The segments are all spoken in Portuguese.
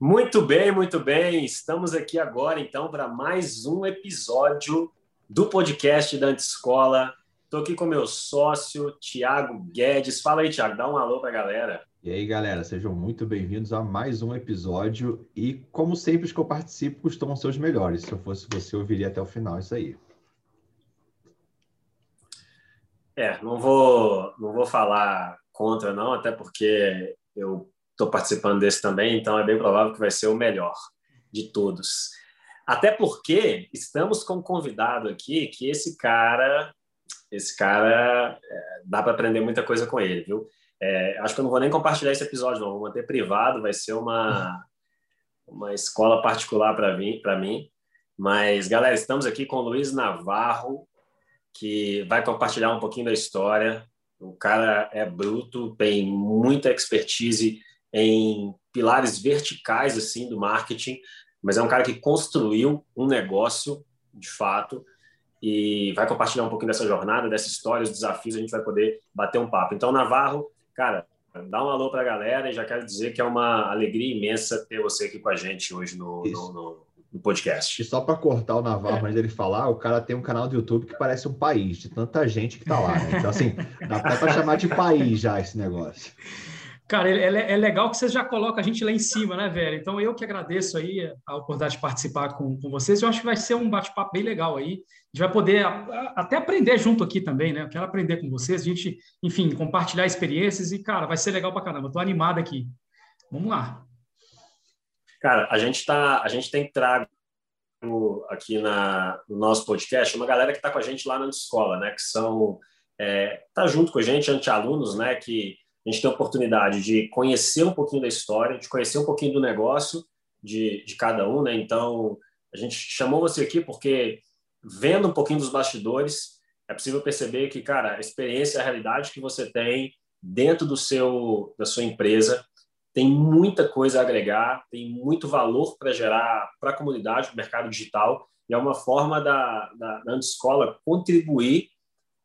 Muito bem, muito bem. Estamos aqui agora, então, para mais um episódio do podcast da Antescola. Estou aqui com meu sócio, Tiago Guedes. Fala aí, Tiago, dá um alô para a galera. E aí, galera, sejam muito bem-vindos a mais um episódio. E, como sempre, os que eu participo costumam ser os melhores. Se eu fosse você, eu ouviria até o final isso aí. É, não vou, não vou falar contra, não, até porque eu estou participando desse também, então é bem provável que vai ser o melhor de todos. Até porque estamos com um convidado aqui que esse cara, esse cara, é, dá para aprender muita coisa com ele, viu? É, acho que eu não vou nem compartilhar esse episódio, não. Vou manter privado, vai ser uma, uma escola particular para mim, mim. Mas, galera, estamos aqui com o Luiz Navarro, que vai compartilhar um pouquinho da história. O cara é bruto, tem muita expertise em pilares verticais assim do marketing, mas é um cara que construiu um negócio de fato e vai compartilhar um pouquinho dessa jornada, dessa história, os desafios, a gente vai poder bater um papo. Então, Navarro, cara, dá um alô para a galera e já quero dizer que é uma alegria imensa ter você aqui com a gente hoje no, no, no, no podcast. E só para cortar o Navarro, é. antes dele falar, o cara tem um canal do YouTube que parece um país, de tanta gente que tá lá. Né? Então, assim, dá até para chamar de país já esse negócio. Cara, é, é, legal que você já coloca a gente lá em cima, né, velho? Então, eu que agradeço aí a oportunidade de participar com, com vocês. Eu acho que vai ser um bate-papo bem legal aí. A gente vai poder a, a, até aprender junto aqui também, né? Eu quero aprender com vocês, a gente, enfim, compartilhar experiências e, cara, vai ser legal pra caramba. Eu tô animado aqui. Vamos lá. Cara, a gente tá, a gente tem trago aqui na, no nosso podcast uma galera que está com a gente lá na escola, né? Que são é, tá junto com a gente, anti-alunos, né? Que a gente tem a oportunidade de conhecer um pouquinho da história, de conhecer um pouquinho do negócio de, de cada um, né? Então, a gente chamou você aqui porque, vendo um pouquinho dos bastidores, é possível perceber que, cara, a experiência, a realidade que você tem dentro do seu, da sua empresa tem muita coisa a agregar, tem muito valor para gerar para a comunidade, para o mercado digital, e é uma forma da, da, da escola contribuir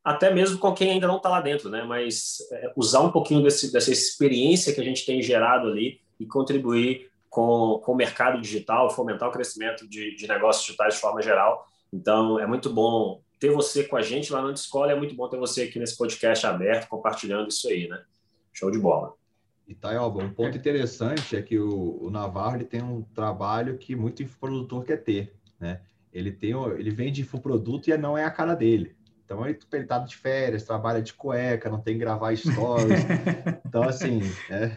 até mesmo com quem ainda não está lá dentro, né? Mas é, usar um pouquinho desse, dessa experiência que a gente tem gerado ali e contribuir com, com o mercado digital, fomentar o crescimento de, de negócios digitais de forma geral. Então, é muito bom ter você com a gente lá na escola, é muito bom ter você aqui nesse podcast aberto, compartilhando isso aí, né? Show de bola. E Taioba, um ponto interessante é que o, o Navarro tem um trabalho que muito infoprodutor quer ter, né? Ele tem, ele vende infoproduto e não é a cara dele. Então ele, ele tá de férias, trabalha de cueca, não tem que gravar stories. então, assim, é,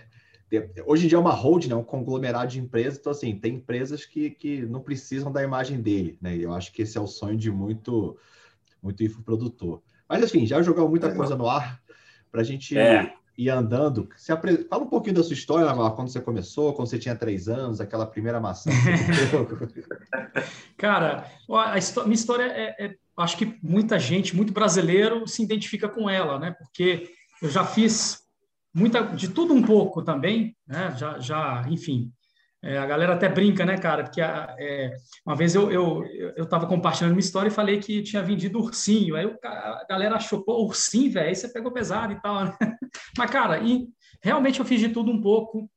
hoje em dia é uma holding, né, um conglomerado de empresas. Então, assim, tem empresas que, que não precisam da imagem dele, né? E eu acho que esse é o sonho de muito, muito infoprodutor. Mas, enfim, já jogou muita coisa no ar para a gente é. ir andando. Se apre... Fala um pouquinho da sua história, quando você começou, quando você tinha três anos, aquela primeira maçã. Cara, a minha história é, é acho que muita gente, muito brasileiro, se identifica com ela, né? Porque eu já fiz muita de tudo um pouco também, né? Já, já enfim. É, a galera até brinca, né, cara? Porque é, uma vez eu eu estava compartilhando uma história e falei que tinha vendido ursinho. Aí a galera achou, pô, ursinho, velho, aí você pegou pesado e tal. Né? Mas, cara, e realmente eu fiz de tudo um pouco.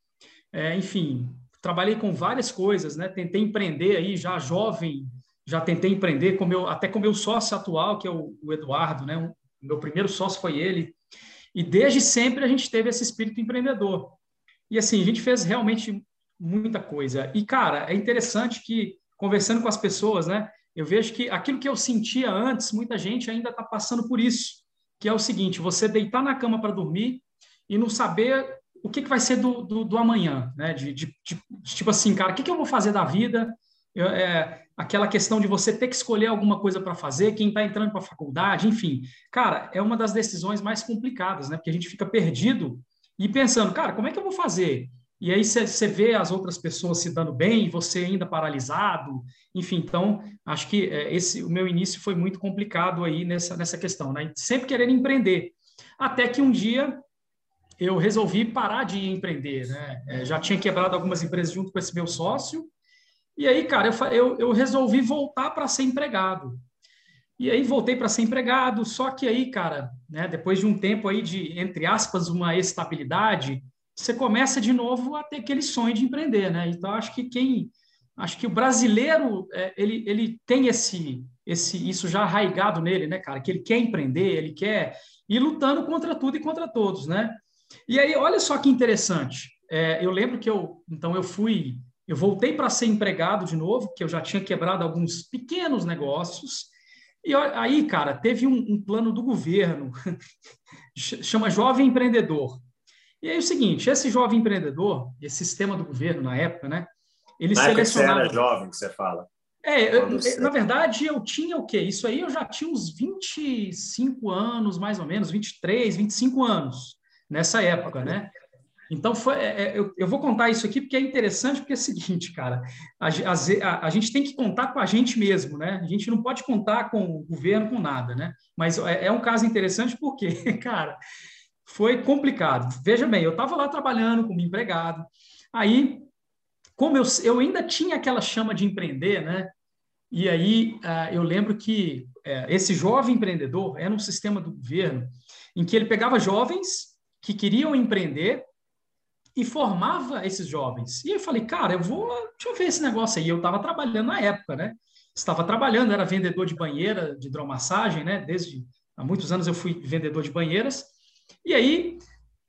É, enfim, trabalhei com várias coisas, né? Tentei empreender aí já jovem, já tentei empreender com meu, até com meu sócio atual, que é o, o Eduardo, né? O meu primeiro sócio foi ele. E desde sempre a gente teve esse espírito empreendedor. E assim, a gente fez realmente muita coisa. E, cara, é interessante que, conversando com as pessoas, né? Eu vejo que aquilo que eu sentia antes, muita gente ainda está passando por isso. Que é o seguinte: você deitar na cama para dormir e não saber o que, que vai ser do, do, do amanhã, né? De, de, de, tipo assim, cara, o que, que eu vou fazer da vida? Eu, é, aquela questão de você ter que escolher alguma coisa para fazer, quem está entrando para a faculdade, enfim. Cara, é uma das decisões mais complicadas, né? Porque a gente fica perdido e pensando, cara, como é que eu vou fazer? E aí você vê as outras pessoas se dando bem, você ainda paralisado, enfim. Então, acho que é, esse o meu início foi muito complicado aí nessa, nessa questão, né? Sempre querendo empreender. Até que um dia eu resolvi parar de empreender, né? É, já tinha quebrado algumas empresas junto com esse meu sócio, e aí, cara, eu, eu, eu resolvi voltar para ser empregado. E aí voltei para ser empregado, só que aí, cara, né, depois de um tempo aí de, entre aspas, uma estabilidade, você começa de novo a ter aquele sonho de empreender, né? Então, acho que quem acho que o brasileiro é, ele, ele tem esse esse isso já arraigado nele, né, cara? Que ele quer empreender, ele quer ir lutando contra tudo e contra todos, né? E aí, olha só que interessante. É, eu lembro que eu então eu fui eu voltei para ser empregado de novo, que eu já tinha quebrado alguns pequenos negócios. E aí, cara, teve um, um plano do governo, chama Jovem Empreendedor. E aí é o seguinte, esse jovem empreendedor, esse sistema do governo na época, né? Ele na selecionava... Época você era jovem, que você fala. É, eu, na verdade, eu tinha o quê? Isso aí eu já tinha uns 25 anos, mais ou menos, 23, 25 anos, nessa época, né? Então, foi, é, é, eu, eu, vou contar isso aqui porque é interessante, porque é o seguinte, cara, a, a, a, gente tem que contar com a gente mesmo, né? A gente não pode contar com o governo, com nada, né? Mas é, é um caso interessante porque, cara, foi complicado. Veja bem, eu estava lá trabalhando como empregado, aí, como eu, eu ainda tinha aquela chama de empreender, né? E aí uh, eu lembro que uh, esse jovem empreendedor era um sistema do governo em que ele pegava jovens que queriam empreender e formava esses jovens. E eu falei, cara, eu vou, deixa eu ver esse negócio aí. Eu estava trabalhando na época, né? Estava trabalhando, era vendedor de banheira, de hidromassagem, né? Desde há muitos anos eu fui vendedor de banheiras. E aí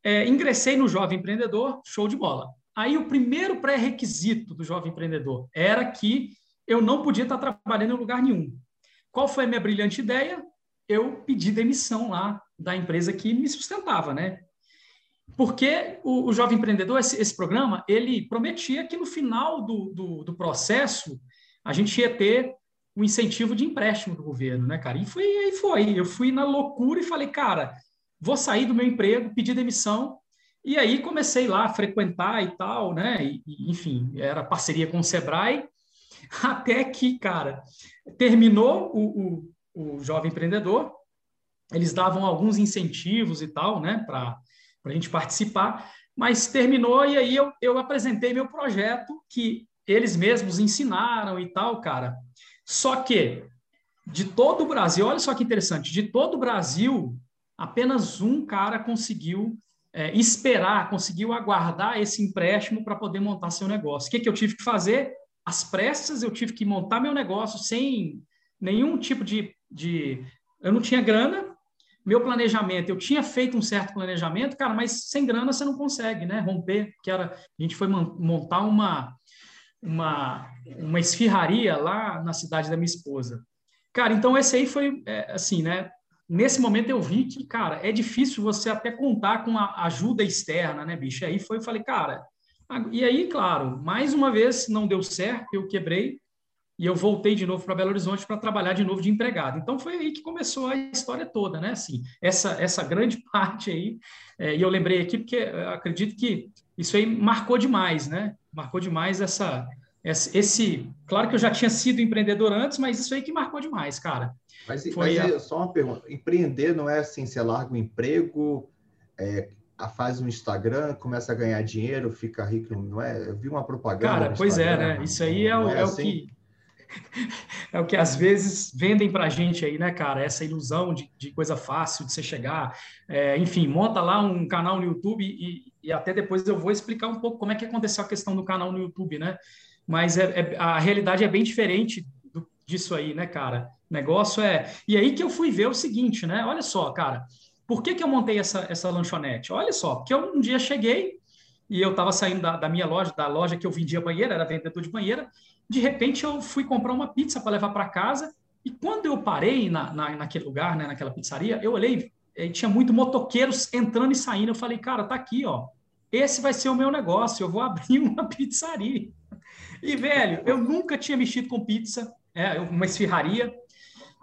é, ingressei no Jovem Empreendedor, show de bola. Aí o primeiro pré-requisito do Jovem Empreendedor era que eu não podia estar trabalhando em lugar nenhum. Qual foi a minha brilhante ideia? Eu pedi demissão lá da empresa que me sustentava, né? Porque o, o Jovem Empreendedor, esse, esse, programa, ele prometia que no final do, do, do, processo a gente ia ter o um incentivo de empréstimo do governo, né, cara? E foi, aí foi. Eu fui na loucura e falei, cara, vou sair do meu emprego, pedir demissão. E aí comecei lá a frequentar e tal, né? E, enfim, era parceria com o Sebrae, até que, cara, terminou o, o, o Jovem Empreendedor, eles davam alguns incentivos e tal, né, para a gente participar, mas terminou e aí eu, eu apresentei meu projeto que eles mesmos ensinaram e tal, cara. Só que de todo o Brasil, olha só que interessante, de todo o Brasil, apenas um cara conseguiu é, esperar, conseguiu aguardar esse empréstimo para poder montar seu negócio. O que, que eu tive que fazer? Às pressas, eu tive que montar meu negócio sem nenhum tipo de, de. Eu não tinha grana, meu planejamento, eu tinha feito um certo planejamento, cara, mas sem grana você não consegue, né? Romper, que era. A gente foi montar uma, uma, uma esfirraria lá na cidade da minha esposa. Cara, então esse aí foi, é, assim, né? nesse momento eu vi que, cara, é difícil você até contar com a ajuda externa, né, bicho? Aí foi, falei, cara, e aí, claro, mais uma vez não deu certo, eu quebrei e eu voltei de novo para Belo Horizonte para trabalhar de novo de empregado. Então foi aí que começou a história toda, né? Assim, essa essa grande parte aí, é, e eu lembrei aqui porque acredito que isso aí marcou demais, né? Marcou demais essa esse, claro que eu já tinha sido empreendedor antes, mas isso aí que marcou demais, cara. Mas, Foi mas a... só uma pergunta: empreender não é assim, você larga o emprego, é, faz um Instagram, começa a ganhar dinheiro, fica rico, não é? Eu vi uma propaganda. Cara, pois é, né? Isso aí é, o, é, é assim? o que. É o que às vezes vendem para a gente aí, né, cara? Essa ilusão de, de coisa fácil de você chegar. É, enfim, monta lá um canal no YouTube e, e até depois eu vou explicar um pouco como é que aconteceu a questão do canal no YouTube, né? Mas é, é a realidade é bem diferente do, disso aí, né, cara? O negócio é. E aí que eu fui ver o seguinte, né? Olha só, cara. Por que, que eu montei essa, essa lanchonete? Olha só, porque eu um dia cheguei e eu estava saindo da, da, minha loja, da loja que eu vendia banheira, era vendedor de banheira. De repente eu fui comprar uma pizza para levar para casa. E quando eu parei na, na, naquele lugar, né, naquela pizzaria, eu olhei e tinha muito motoqueiros entrando e saindo. Eu falei, cara, tá aqui, ó. Esse vai ser o meu negócio. Eu vou abrir uma pizzaria. E, velho, eu nunca tinha mexido com pizza, é, uma esfirraria.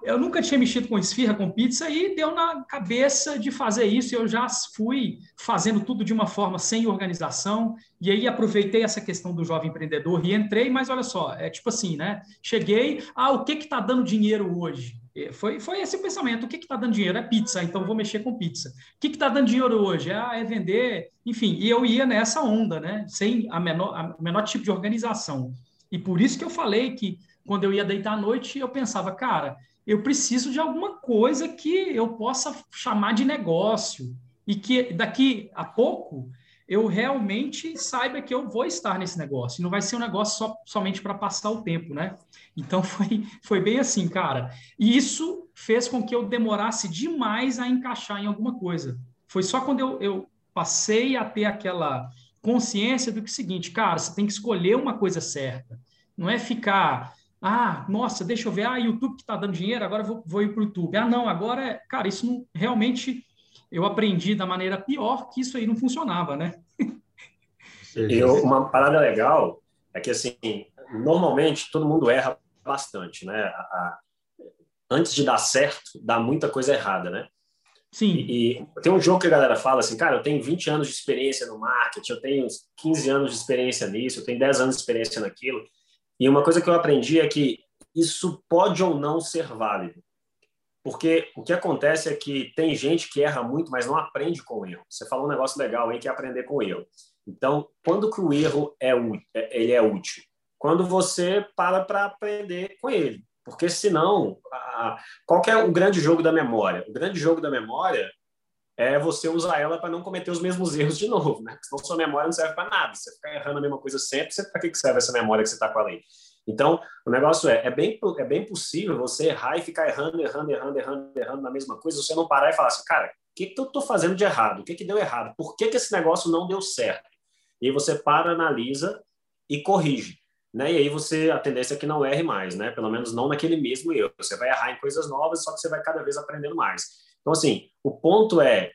Eu nunca tinha mexido com esfirra, com pizza, e deu na cabeça de fazer isso. Eu já fui fazendo tudo de uma forma sem organização, e aí aproveitei essa questão do jovem empreendedor e entrei, mas olha só, é tipo assim, né? Cheguei, ah, o que que está dando dinheiro hoje? Foi, foi esse o pensamento. O que está dando dinheiro? É pizza, então vou mexer com pizza. O que está dando dinheiro hoje? Ah, é vender, enfim. E eu ia nessa onda, né? Sem a menor, a menor tipo de organização. E por isso que eu falei que quando eu ia deitar à noite, eu pensava, cara, eu preciso de alguma coisa que eu possa chamar de negócio. E que daqui a pouco eu realmente saiba que eu vou estar nesse negócio. Não vai ser um negócio só, somente para passar o tempo, né? Então foi, foi bem assim, cara. E isso fez com que eu demorasse demais a encaixar em alguma coisa. Foi só quando eu, eu passei a ter aquela consciência do que é o seguinte, cara, você tem que escolher uma coisa certa. Não é ficar, ah, nossa, deixa eu ver, ah, YouTube que está dando dinheiro, agora vou, vou ir para o YouTube. Ah, não, agora, é, cara, isso não, realmente eu aprendi da maneira pior que isso aí não funcionava, né? Uma parada legal é que, assim, normalmente todo mundo erra bastante, né? A, a, antes de dar certo, dá muita coisa errada, né? Sim. E, e, tem um jogo que a galera fala assim, cara, eu tenho 20 anos de experiência no marketing, eu tenho 15 anos de experiência nisso, eu tenho 10 anos de experiência naquilo. E uma coisa que eu aprendi é que isso pode ou não ser válido. Porque o que acontece é que tem gente que erra muito, mas não aprende com o erro. Você falou um negócio legal aí que é aprender com o erro. Então, quando que o erro é, é ele é útil? Quando você para para aprender com ele. Porque senão, a, qual é o grande jogo da memória? O grande jogo da memória é você usar ela para não cometer os mesmos erros de novo, né? Senão sua memória não serve para nada. Você ficar errando a mesma coisa sempre, para que serve essa memória que você está com a lei? Então, o negócio é, é bem, é bem possível você errar e ficar errando, errando, errando, errando, errando na mesma coisa, você não parar e falar assim, cara, o que, que eu estou fazendo de errado? O que, que deu errado? Por que, que esse negócio não deu certo? E aí você para, analisa e corrige. Né? E aí você, a tendência é que não erre mais, né? Pelo menos não naquele mesmo erro. Você vai errar em coisas novas, só que você vai cada vez aprendendo mais. Então, assim, o ponto é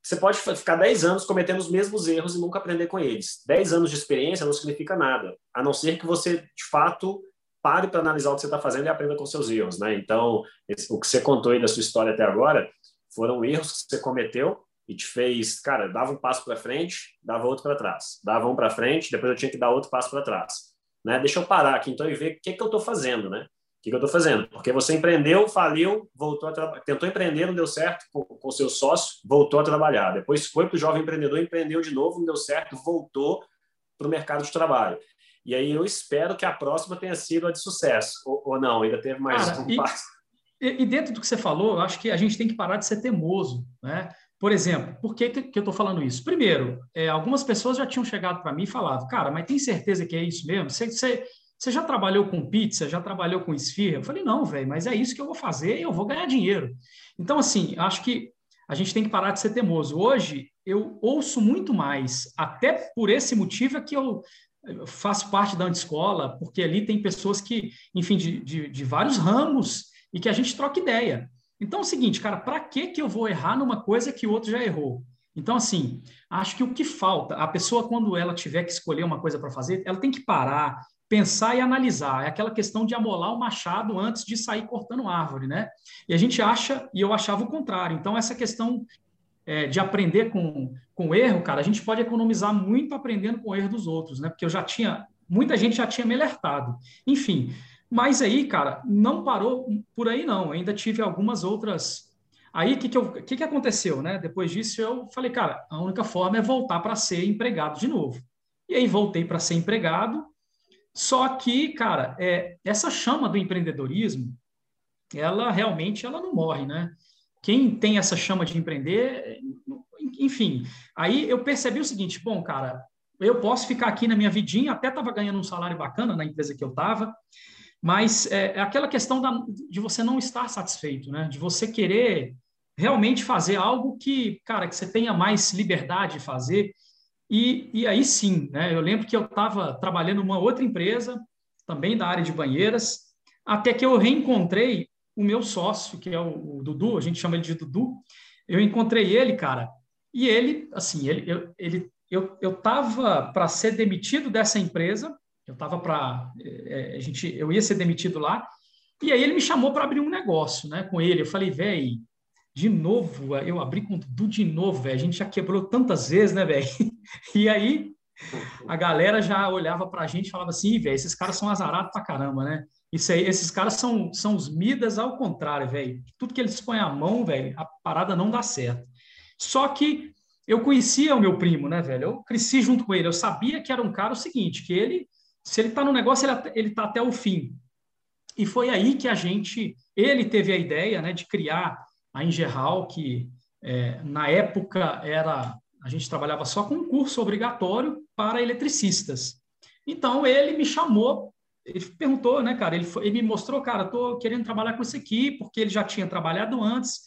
você pode ficar 10 anos cometendo os mesmos erros e nunca aprender com eles. 10 anos de experiência não significa nada, a não ser que você, de fato, pare para analisar o que você está fazendo e aprenda com seus erros. Né? Então, esse, o que você contou aí da sua história até agora foram erros que você cometeu e te fez, cara, dava um passo para frente, dava outro para trás. Dava um para frente, depois eu tinha que dar outro passo para trás. Né? Deixa eu parar aqui então e ver o que, que eu estou fazendo, né? Que, que eu estou fazendo? Porque você empreendeu, faliu, voltou a tentou empreender, não deu certo com, com seu sócio, voltou a trabalhar. Depois foi para o jovem empreendedor, empreendeu de novo, não deu certo, voltou para o mercado de trabalho. E aí eu espero que a próxima tenha sido a de sucesso. Ou, ou não, ainda teve mais Cara, um e, passo. E, dentro do que você falou, eu acho que a gente tem que parar de ser teimoso, né? Por exemplo, por que, que eu estou falando isso? Primeiro, é, algumas pessoas já tinham chegado para mim e falado, cara, mas tem certeza que é isso mesmo? Você, você, você já trabalhou com pizza? Já trabalhou com esfirra? Eu falei, não, velho, mas é isso que eu vou fazer e eu vou ganhar dinheiro. Então, assim, acho que a gente tem que parar de ser teimoso. Hoje, eu ouço muito mais, até por esse motivo é que eu faço parte da escola, porque ali tem pessoas que, enfim, de, de, de, vários ramos e que a gente troca ideia. Então é o seguinte, cara, para que que eu vou errar numa coisa que o outro já errou? Então, assim, acho que o que falta, a pessoa, quando ela tiver que escolher uma coisa para fazer, ela tem que parar, pensar e analisar. É aquela questão de amolar o machado antes de sair cortando árvore, né? E a gente acha, e eu achava o contrário. Então, essa questão é, de aprender com, com erro, cara, a gente pode economizar muito aprendendo com o erro dos outros, né? Porque eu já tinha, muita gente já tinha me alertado. Enfim, mas aí, cara, não parou por aí, não. Eu ainda tive algumas outras. Aí, o que, que, que, que aconteceu, né? Depois disso, eu falei, cara, a única forma é voltar para ser empregado de novo. E aí, voltei para ser empregado só que, cara, é, essa chama do empreendedorismo, ela realmente ela não morre, né? Quem tem essa chama de empreender, enfim, aí eu percebi o seguinte, bom, cara, eu posso ficar aqui na minha vidinha, até estava ganhando um salário bacana na empresa que eu estava, mas é, é aquela questão da, de você não estar satisfeito, né? De você querer realmente fazer algo que, cara, que você tenha mais liberdade de fazer, e, e aí sim, né? Eu lembro que eu estava trabalhando numa outra empresa, também da área de banheiras, até que eu reencontrei o meu sócio, que é o, o Dudu, a gente chama ele de Dudu. Eu encontrei ele, cara, e ele, assim, ele, eu, ele, eu, eu tava para ser demitido dessa empresa, eu tava para, é, a gente, eu ia ser demitido lá, e aí ele me chamou para abrir um negócio, né, com ele. Eu falei, velho, de novo, eu abri com de novo, velho. A gente já quebrou tantas vezes, né, velho? E aí a galera já olhava para a gente e falava assim, velho, esses caras são azarados pra caramba, né? Isso aí, esses caras são, são os Midas ao contrário, velho. Tudo que eles põem a mão, velho, a parada não dá certo. Só que eu conhecia o meu primo, né, velho? Eu cresci junto com ele. Eu sabia que era um cara o seguinte, que ele, se ele tá no negócio, ele, ele tá até o fim. E foi aí que a gente, ele teve a ideia, né, de criar a Ingeral, que é, na época era a gente trabalhava só com curso obrigatório para eletricistas. Então, ele me chamou, ele perguntou, né, cara, ele, foi, ele me mostrou, cara, estou querendo trabalhar com isso aqui, porque ele já tinha trabalhado antes,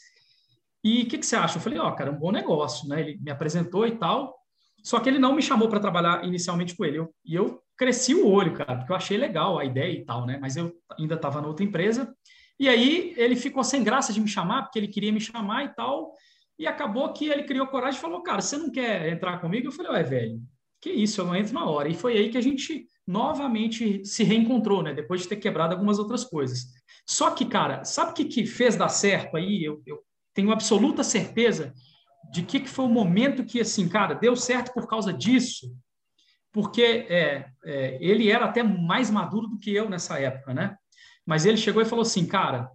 e o que, que, você acha? Eu falei, ó, oh, cara, é um bom negócio, né? Ele me apresentou e tal, só que ele não me chamou para trabalhar inicialmente com ele. Eu, e eu cresci o olho, cara, porque eu achei legal a ideia e tal, né? Mas eu ainda estava na outra empresa. E aí ele ficou sem graça de me chamar, porque ele queria me chamar e tal. E acabou que ele criou coragem e falou, cara, você não quer entrar comigo? Eu falei, ué, velho, que isso, eu não entro na hora. E foi aí que a gente novamente se reencontrou, né? Depois de ter quebrado algumas outras coisas. Só que, cara, sabe o que, que fez dar certo aí? Eu, eu tenho absoluta certeza de que, que foi o momento que, assim, cara, deu certo por causa disso, porque é, é, ele era até mais maduro do que eu nessa época, né? Mas ele chegou e falou assim, cara,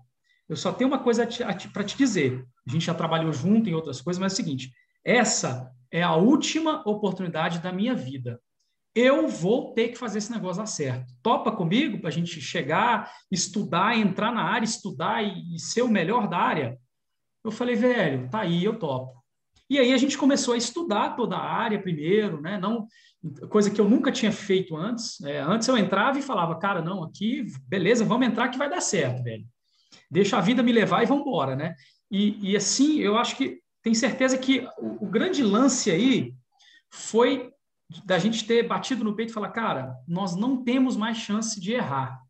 eu só tenho uma coisa para te dizer. A gente já trabalhou junto em outras coisas, mas é o seguinte: essa é a última oportunidade da minha vida. Eu vou ter que fazer esse negócio dar certo. Topa comigo para a gente chegar, estudar, entrar na área, estudar e, e ser o melhor da área? Eu falei, velho, tá aí, eu topo. E aí a gente começou a estudar toda a área primeiro, né? Não, coisa que eu nunca tinha feito antes. É, antes eu entrava e falava, cara, não, aqui, beleza, vamos entrar que vai dar certo, velho. Deixa a vida me levar e vamos embora, né? E, e assim, eu acho que tem certeza que o, o grande lance aí foi da gente ter batido no peito e falar, cara, nós não temos mais chance de errar.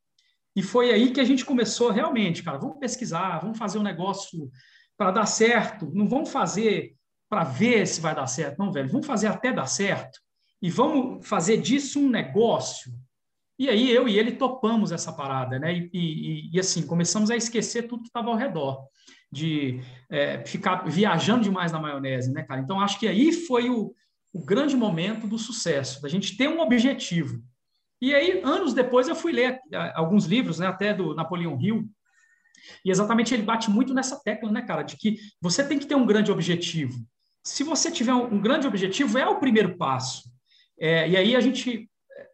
E foi aí que a gente começou realmente, cara, vamos pesquisar, vamos fazer um negócio para dar certo, não vamos fazer para ver se vai dar certo, não, velho, vamos fazer até dar certo e vamos fazer disso um negócio. E aí eu e ele topamos essa parada, né? E, e, e assim, começamos a esquecer tudo que estava ao redor, de é, ficar viajando demais na maionese, né, cara? Então acho que aí foi o, o grande momento do sucesso, da gente ter um objetivo. E aí, anos depois, eu fui ler alguns livros, né, até do Napoleão Hill, e exatamente ele bate muito nessa tecla, né, cara, de que você tem que ter um grande objetivo se você tiver um, grande objetivo, é o primeiro passo. É, e aí a gente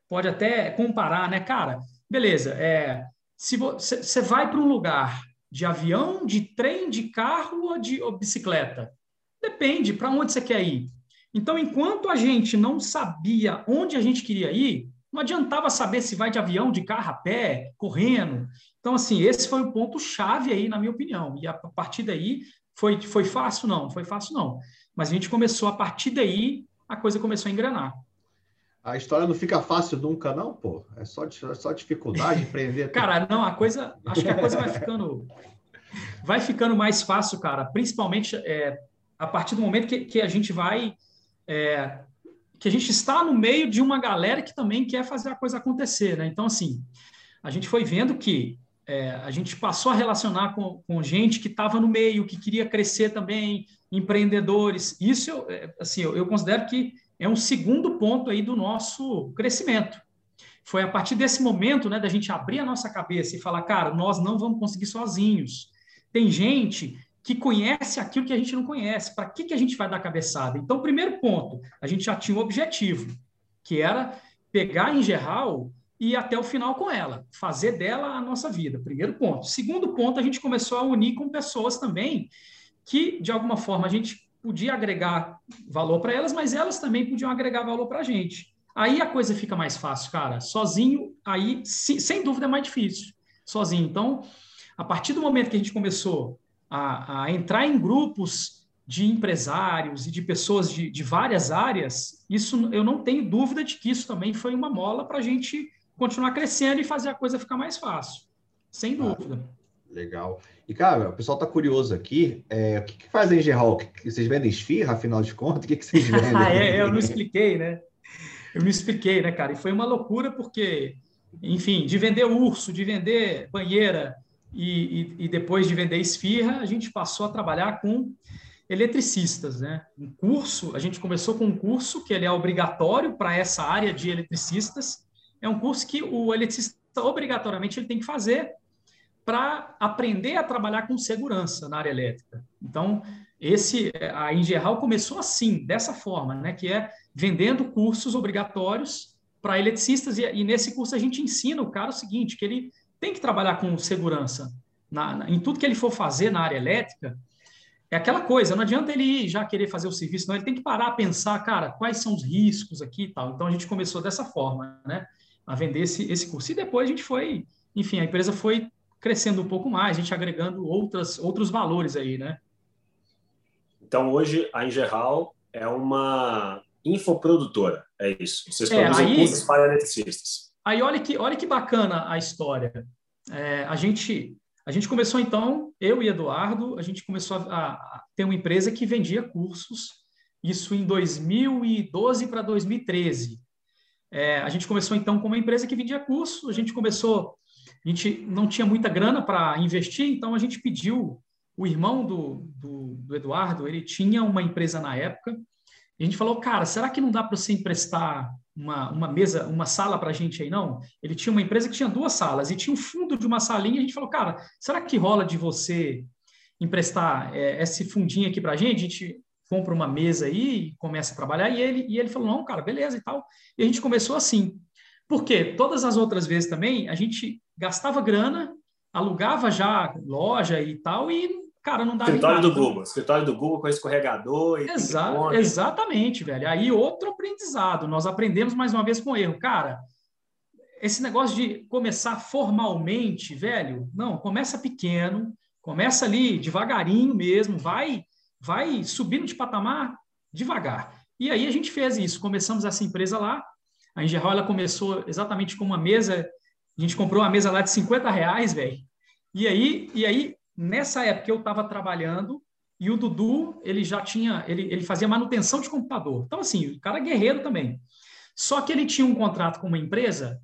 pode até comparar, né, cara? Beleza, é, se você vai para um lugar de avião, de trem, de carro ou de ou bicicleta, depende para onde você quer ir. Então, enquanto a gente não sabia onde a gente queria ir, não adiantava saber se vai de avião, de carro, a pé, correndo. Então, assim, esse foi o ponto chave aí, na minha opinião. E a partir daí, foi, foi fácil? Não, foi fácil não. Mas a gente começou, a partir daí, a coisa começou a engrenar. A história não fica fácil nunca, não, pô. É só, é só dificuldade empreender. cara, não, a coisa. Acho que a coisa vai ficando. Vai ficando mais fácil, cara. Principalmente é, a partir do momento que, que a gente vai. É, que a gente está no meio de uma galera que também quer fazer a coisa acontecer, né? Então, assim, a gente foi vendo que é, a gente passou a relacionar com, com gente que estava no meio, que queria crescer também, empreendedores. Isso, eu, é, assim, eu, eu considero que é um segundo ponto aí do nosso crescimento. Foi a partir desse momento, né, da gente abrir a nossa cabeça e falar, cara, nós não vamos conseguir sozinhos. Tem gente que conhece aquilo que a gente não conhece. Para que, que a gente vai dar cabeçada? Então, primeiro ponto, a gente já tinha um objetivo, que era pegar em geral e até o final com ela, fazer dela a nossa vida. Primeiro ponto. Segundo ponto, a gente começou a unir com pessoas também que, de alguma forma, a gente podia agregar valor para elas, mas elas também podiam agregar valor para a gente. Aí a coisa fica mais fácil, cara. Sozinho, aí, sem dúvida, é mais difícil. Sozinho. Então, a partir do momento que a gente começou a, a entrar em grupos de empresários e de pessoas de, de várias áreas, isso eu não tenho dúvida de que isso também foi uma mola para a gente continuar crescendo e fazer a coisa ficar mais fácil. Sem dúvida. Ah. Legal. E, cara, o pessoal tá curioso aqui. É, o que, que faz a Engerhol? Vocês vendem esfirra, afinal de contas? O que, que vocês vendem? ah, é, eu não expliquei, né? Eu não expliquei, né, cara? E foi uma loucura porque, enfim, de vender urso, de vender banheira e, e, e depois de vender esfirra, a gente passou a trabalhar com eletricistas, né? Um curso, a gente começou com um curso que ele é obrigatório para essa área de eletricistas. É um curso que o eletricista obrigatoriamente ele tem que fazer para aprender a trabalhar com segurança na área elétrica. Então, esse a Ingeral começou assim, dessa forma, né, que é vendendo cursos obrigatórios para eletricistas e, e, nesse curso a gente ensina o cara o seguinte, que ele tem que trabalhar com segurança na, na, em tudo que ele for fazer na área elétrica, é aquela coisa, não adianta ele já querer fazer o serviço, não, ele tem que parar, pensar, cara, quais são os riscos aqui e tal. Então a gente começou dessa forma, né? A vender esse, esse curso. E depois a gente foi, enfim, a empresa foi crescendo um pouco mais, a gente agregando outras, outros valores aí, né? Então hoje a Ingeral é uma infoprodutora, é isso. Vocês é, produzem aí, cursos para eletricistas. Aí olha que, olha que bacana a história. É, a gente a gente começou então, eu e Eduardo, a gente começou a, a ter uma empresa que vendia cursos, isso em 2012 para 2013. É, a gente começou então com uma empresa que vendia curso, a gente começou, a gente não tinha muita grana para investir, então a gente pediu, o irmão do, do, do Eduardo, ele tinha uma empresa na época, e a gente falou, cara, será que não dá para você emprestar uma, uma mesa, uma sala para a gente aí, não? Ele tinha uma empresa que tinha duas salas e tinha um fundo de uma salinha. A gente falou, cara, será que rola de você emprestar é, esse fundinho aqui para a gente? A gente compra uma mesa aí e começa a trabalhar. E ele, e ele falou, não, cara, beleza e tal. E a gente começou assim. Porque todas as outras vezes também a gente gastava grana, alugava já loja e tal, e cara, não dá Escritório do Google, escritório do Google com escorregador e Exa Exatamente, velho. Aí outro aprendizado, nós aprendemos mais uma vez com erro. Cara, esse negócio de começar formalmente, velho, não, começa pequeno, começa ali devagarinho mesmo, vai vai subindo de patamar devagar. E aí a gente fez isso, começamos essa empresa lá, a Ingeral, ela começou exatamente com uma mesa, a gente comprou uma mesa lá de 50 reais, velho, e aí, e aí Nessa época eu estava trabalhando e o Dudu, ele já tinha, ele, ele fazia manutenção de computador. Então, assim, o cara é guerreiro também. Só que ele tinha um contrato com uma empresa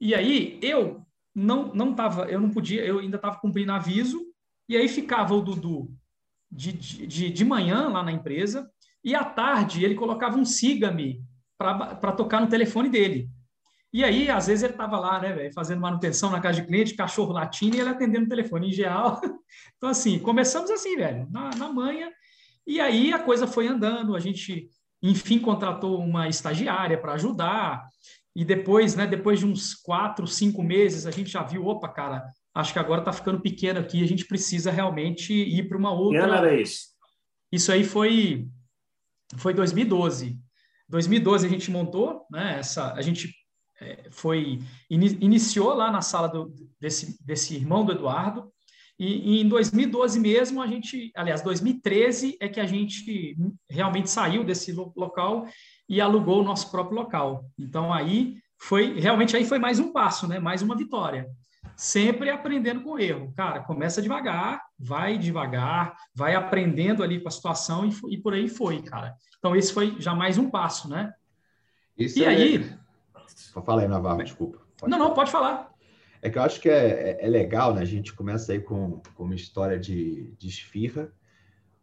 e aí eu não não tava, eu não podia, eu ainda estava cumprindo aviso e aí ficava o Dudu de, de, de manhã lá na empresa e à tarde ele colocava um siga-me para tocar no telefone dele. E aí, às vezes, ele estava lá, né, véio, fazendo manutenção na casa de cliente, cachorro latindo e ele atendendo o telefone em geral. Então, assim, começamos assim, velho, na, na manhã. E aí a coisa foi andando, a gente, enfim, contratou uma estagiária para ajudar. E depois, né, depois de uns quatro, cinco meses, a gente já viu, opa, cara, acho que agora está ficando pequeno aqui, a gente precisa realmente ir para uma outra. Que ano era isso? Isso aí foi, foi 2012. 2012 a gente montou, né? Essa, a gente é, foi iniciou lá na sala do, desse, desse irmão do Eduardo, e, e, em 2012 mesmo, a gente, aliás, 2013 é que a gente realmente saiu desse local e alugou o nosso próprio local. Então aí foi realmente aí foi mais um passo, né? Mais uma vitória. Sempre aprendendo com erro. Cara, começa devagar, vai devagar, vai aprendendo ali com a situação e, e por aí foi, cara. Então esse foi já mais um passo, né? Isso e é... aí Fala aí, Navarro, desculpa. Pode não, falar. não, pode falar. É que eu acho que é, é, é, legal, né? A gente começa aí com, com uma história de, de esfirra.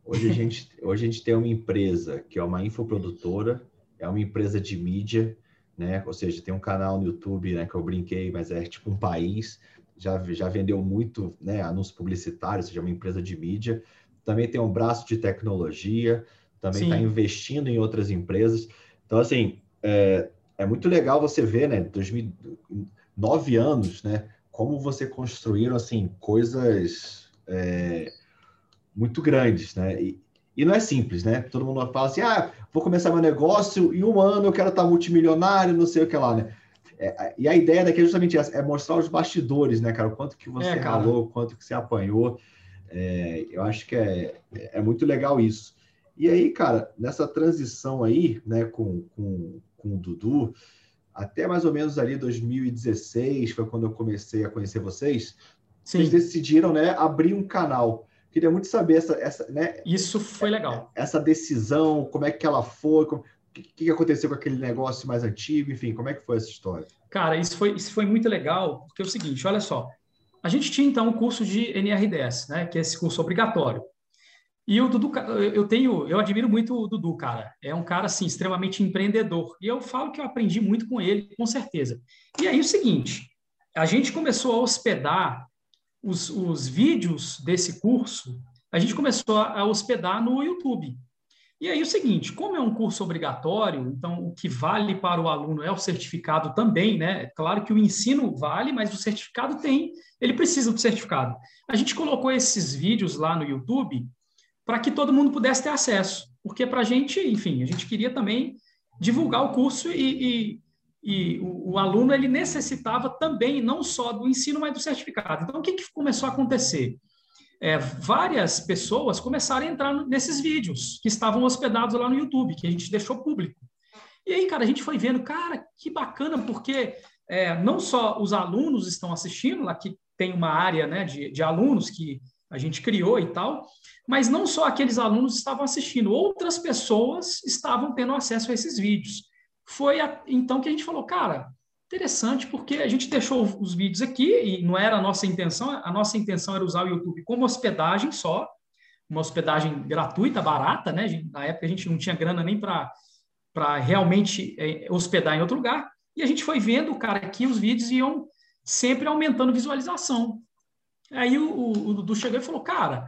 Hoje a, gente, hoje a gente tem uma empresa que é uma infoprodutora, é uma empresa de mídia, né? Ou seja, tem um canal no YouTube, né? Que eu brinquei, mas é tipo um país. Já, já vendeu muito, né? Anúncio publicitário, ou seja, uma empresa de mídia. Também tem um braço de tecnologia, também está investindo em outras empresas. Então, assim, é, é muito legal você ver, né, 2009 anos, né, como você construíram, assim, coisas é, muito grandes, né, e, e, não é simples, né, todo mundo fala assim, ah, vou começar meu negócio e um ano eu quero estar multimilionário, não sei o que lá, né, é, e a ideia daqui é justamente essa, é mostrar os bastidores, né, cara, o quanto que você é, ralou, quanto que você apanhou, é, eu acho que é, é muito legal isso. E aí, cara, nessa transição aí, né, com, com com o Dudu, até mais ou menos ali 2016, foi quando eu comecei a conhecer vocês. Sim. Vocês decidiram, né, abrir um canal. Queria muito saber essa, essa, né? Isso foi legal. Essa decisão, como é que ela foi, o que, aconteceu com aquele negócio mais antigo, enfim, como é que foi essa história? Cara, isso foi, isso foi muito legal, porque é o seguinte, olha só, a gente tinha então um curso de NR10, né, que é esse curso obrigatório. E o Dudu, eu tenho, eu admiro muito o Dudu, cara. É um cara assim extremamente empreendedor. E eu falo que eu aprendi muito com ele, com certeza. E aí o seguinte, a gente começou a hospedar os, os vídeos desse curso, a gente começou a hospedar no YouTube. E aí o seguinte, como é um curso obrigatório, então o que vale para o aluno é o certificado também, né? Claro que o ensino vale, mas o certificado tem, ele precisa do certificado. A gente colocou esses vídeos lá no YouTube para que todo mundo pudesse ter acesso. Porque para a gente, enfim, a gente queria também divulgar o curso e, e, e o, o, aluno ele necessitava também não só do ensino, mas do certificado. Então, o que, que começou a acontecer? É, várias pessoas começaram a entrar nesses vídeos que estavam hospedados lá no YouTube, que a gente deixou público. E aí, cara, a gente foi vendo, cara, que bacana, porque é, não só os alunos estão assistindo, lá que tem uma área né, de, de alunos que a gente criou e tal, mas não só aqueles alunos estavam assistindo, outras pessoas estavam tendo acesso a esses vídeos. Foi a, então que a gente falou, cara, interessante, porque a gente deixou os vídeos aqui e não era a nossa intenção, a nossa intenção era usar o YouTube como hospedagem só, uma hospedagem gratuita, barata, né? Na época a gente não tinha grana nem para realmente é, hospedar em outro lugar. E a gente foi vendo, cara, que os vídeos iam sempre aumentando visualização. Aí o, o, o Dudu chegou e falou, cara,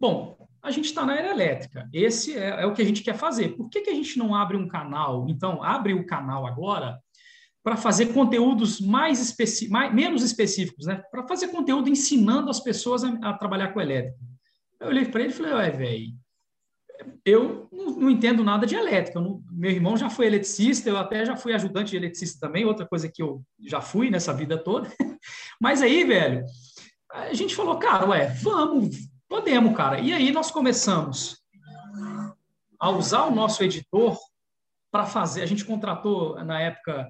bom, a gente está na era elétrica, esse é, é, o que a gente quer fazer. Por que, que a gente não abre um canal? Então, abre o canal agora para fazer conteúdos mais, especi mais menos específicos, né? Para fazer conteúdo ensinando as pessoas a, a trabalhar com elétrica. Eu olhei para ele e falei, ué, velho, eu não, não, entendo nada de elétrica. Não, meu irmão já foi eletricista, eu até já fui ajudante de eletricista também, outra coisa que eu já fui nessa vida toda. Mas aí, velho, a gente falou, cara, ué, vamos, podemos, cara. E aí nós começamos a usar o nosso editor para fazer. A gente contratou, na época,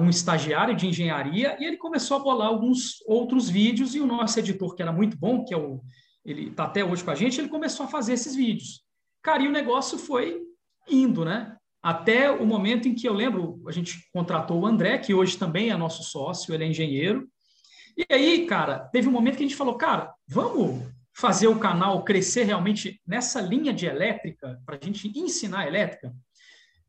um estagiário de engenharia e ele começou a bolar alguns outros vídeos. E o nosso editor, que era muito bom, que é o, ele está até hoje com a gente, ele começou a fazer esses vídeos. Cara, e o negócio foi indo, né? Até o momento em que eu lembro, a gente contratou o André, que hoje também é nosso sócio, ele é engenheiro, e aí, cara, teve um momento que a gente falou, cara, vamos fazer o canal crescer realmente nessa linha de elétrica, para a gente ensinar elétrica?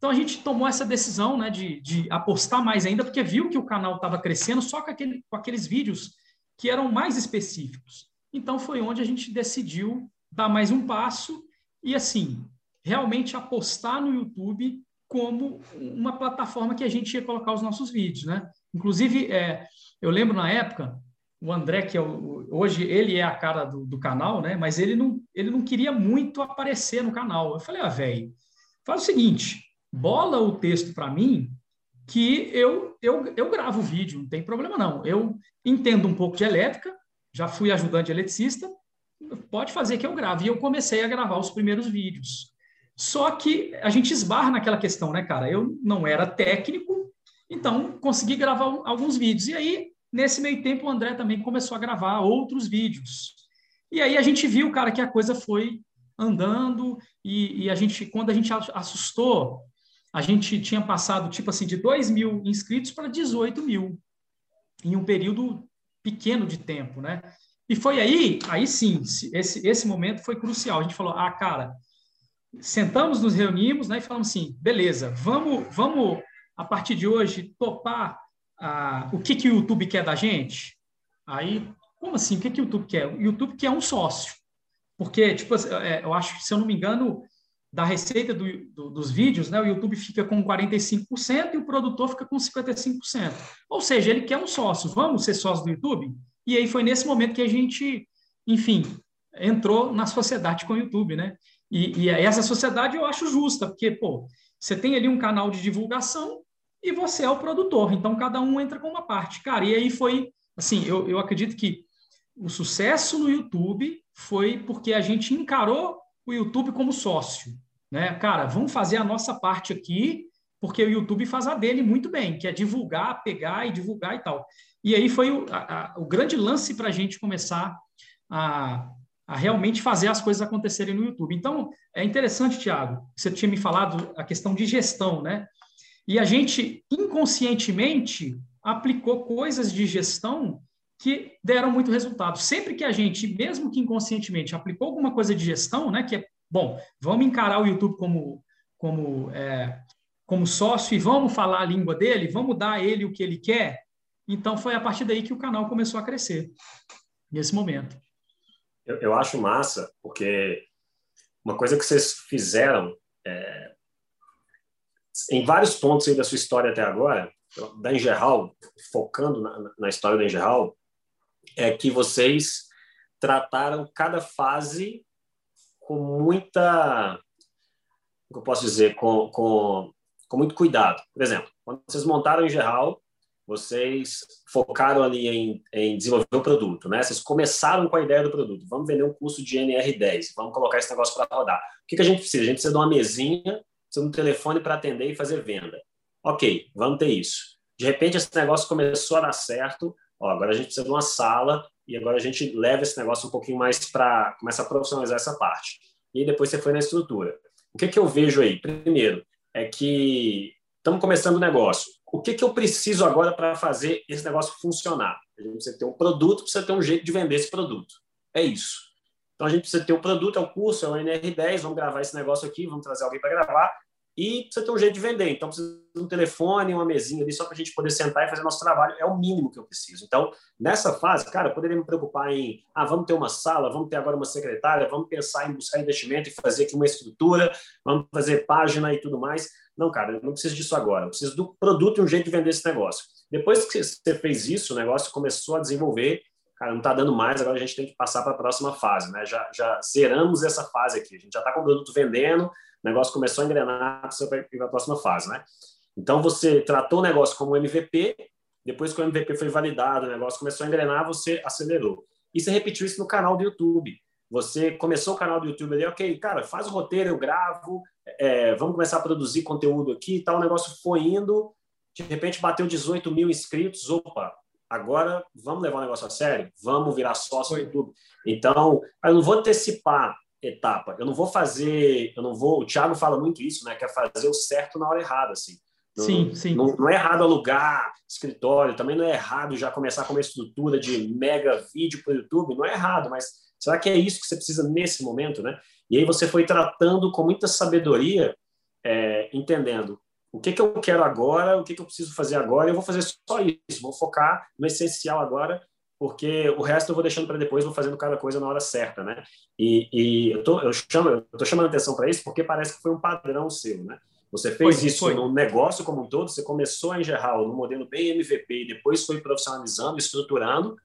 Então a gente tomou essa decisão né, de, de apostar mais ainda, porque viu que o canal estava crescendo só com, aquele, com aqueles vídeos que eram mais específicos. Então foi onde a gente decidiu dar mais um passo e, assim, realmente apostar no YouTube como uma plataforma que a gente ia colocar os nossos vídeos, né? Inclusive, é, eu lembro na época, o André, que é o, hoje ele é a cara do, do, canal, né? Mas ele não, ele não queria muito aparecer no canal. Eu falei, ah, velho, faz o seguinte, bola o texto para mim que eu, eu, eu gravo o vídeo, não tem problema não. Eu entendo um pouco de elétrica, já fui ajudante eletricista, pode fazer que eu grave. E eu comecei a gravar os primeiros vídeos. Só que a gente esbarra naquela questão, né, cara? Eu não era técnico, então consegui gravar alguns vídeos. E aí, nesse meio tempo, o André também começou a gravar outros vídeos. E aí a gente viu, cara, que a coisa foi andando e, e a gente, quando a gente assustou, a gente tinha passado, tipo assim, de 2 mil inscritos para 18 mil em um período pequeno de tempo, né? E foi aí, aí sim, esse, esse momento foi crucial. A gente falou, ah, cara, sentamos, nos reunimos, né, e falamos assim, beleza, vamos, vamos a partir de hoje topar ah, o que, que o YouTube quer da gente? Aí, como assim? O que, que o YouTube quer? O YouTube quer um sócio. Porque, tipo, é, eu acho se eu não me engano, da receita do, do, dos vídeos, né, o YouTube fica com 45% e o produtor fica com 55%. Ou seja, ele quer um sócio. Vamos ser sócio do YouTube? E aí foi nesse momento que a gente, enfim, entrou na sociedade com o YouTube, né? E, e essa sociedade eu acho justa, porque, pô, você tem ali um canal de divulgação e você é o produtor, então cada um entra com uma parte. Cara, e aí foi, assim, eu, eu acredito que o sucesso no YouTube foi porque a gente encarou o YouTube como sócio, né? Cara, vamos fazer a nossa parte aqui, porque o YouTube faz a dele muito bem, que é divulgar, pegar e divulgar e tal. E aí foi o, a, o grande lance para a gente começar a, a, realmente fazer as coisas acontecerem no YouTube. Então, é interessante, Tiago, você tinha me falado a questão de gestão, né? E a gente, inconscientemente, aplicou coisas de gestão que deram muito resultado. Sempre que a gente, mesmo que inconscientemente, aplicou alguma coisa de gestão, né? Que é, bom, vamos encarar o YouTube como, como, é, como sócio e vamos falar a língua dele, vamos dar a ele o que ele quer, então, foi a partir daí que o canal começou a crescer, nesse momento. Eu, eu acho massa, porque uma coisa que vocês fizeram é, em vários pontos aí da sua história até agora, da Engerhal, focando na, na história da Engerhal, é que vocês trataram cada fase com muita, como eu posso dizer, com, com, com muito cuidado. Por exemplo, quando vocês montaram em geral, vocês focaram ali em, em, desenvolver o produto, né? Vocês começaram com a ideia do produto. Vamos vender um curso de NR10, vamos colocar esse negócio para rodar. O que, que a gente precisa? A gente precisa de uma mesinha, precisa de um telefone para atender e fazer venda. Ok, vamos ter isso. De repente, esse negócio começou a dar certo. Ó, agora a gente precisa de uma sala e agora a gente leva esse negócio um pouquinho mais para começa a profissionalizar essa parte. E depois você foi na estrutura. O que, que eu vejo aí? Primeiro, é que estamos começando o negócio o que, que eu preciso agora para fazer esse negócio funcionar? A gente precisa ter um produto, precisa ter um jeito de vender esse produto. É isso. Então a gente precisa ter o um produto, é o curso, é o NR10, vamos gravar esse negócio aqui, vamos trazer alguém para gravar e precisa ter um jeito de vender. Então precisa de um telefone, uma mesinha ali só para a gente poder sentar e fazer nosso trabalho. É o mínimo que eu preciso. Então nessa fase, cara, eu poderia me preocupar em, ah, vamos ter uma sala, vamos ter agora uma secretária, vamos pensar em buscar investimento e fazer aqui uma estrutura, vamos fazer página e tudo mais não, cara, eu não preciso disso agora. Eu preciso do produto e um jeito de vender esse negócio. Depois que você fez isso, o negócio começou a desenvolver. Cara, não está dando mais, agora a gente tem que passar para a próxima fase, né? Já, já zeramos essa fase aqui. A gente já está com o produto vendendo, o negócio começou a engrenar, você vai para a próxima fase, né? Então, você tratou o negócio como MVP, depois que o MVP foi validado, o negócio começou a engrenar, você acelerou. E você repetiu isso no canal do YouTube. Você começou o canal do YouTube ali, ok, cara, faz o roteiro, eu gravo, é, vamos começar a produzir conteúdo aqui e tal. O negócio foi indo, de repente bateu 18 mil inscritos. Opa, agora vamos levar o negócio a sério? Vamos virar sócio do YouTube. Então, eu não vou antecipar etapa, eu não vou fazer, eu não vou. O Thiago fala muito isso, né? Que é fazer o certo na hora errada, assim. Não, sim, sim. Não, não, é errado alugar escritório, também não é errado já começar com uma estrutura de mega vídeo para o YouTube, não é errado, mas será que é isso que você precisa nesse momento, né? E aí você foi tratando com muita sabedoria, é, entendendo o que, que eu quero agora, o que, que eu preciso fazer agora, eu vou fazer só isso, vou focar no essencial agora, porque o resto eu vou deixando para depois, vou fazendo cada coisa na hora certa, né? E, e eu, tô, eu, chamo, eu tô chamando atenção para isso porque parece que foi um padrão seu, né? Você fez foi, isso foi. no negócio como um todo, você começou a engerrar no modelo bem MVP e depois foi profissionalizando, estruturando,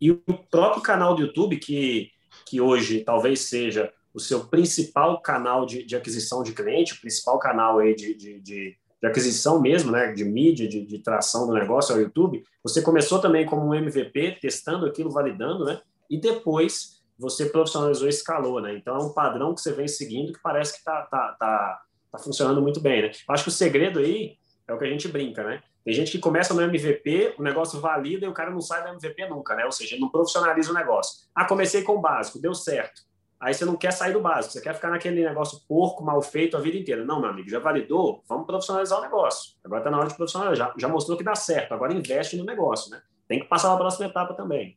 e o próprio canal do YouTube, que, que hoje talvez seja o seu principal canal de, de aquisição de cliente, o principal canal aí de, de, de, de aquisição mesmo, né, de mídia, de, de tração do negócio é o YouTube, você começou também como um MVP, testando aquilo, validando, né, e depois você profissionalizou e escalou, né, então é um padrão que você vem seguindo que parece que está tá, tá, tá funcionando muito bem, né. Acho que o segredo aí é o que a gente brinca, né, tem gente que começa no MVP, o negócio valida e o cara não sai do MVP nunca, né? Ou seja, não profissionaliza o negócio. Ah, comecei com o básico, deu certo. Aí você não quer sair do básico, você quer ficar naquele negócio porco, mal feito a vida inteira. Não, meu amigo, já validou, vamos profissionalizar o negócio. Agora está na hora de profissionalizar. Já, já mostrou que dá certo, agora investe no negócio, né? Tem que passar para a próxima etapa também.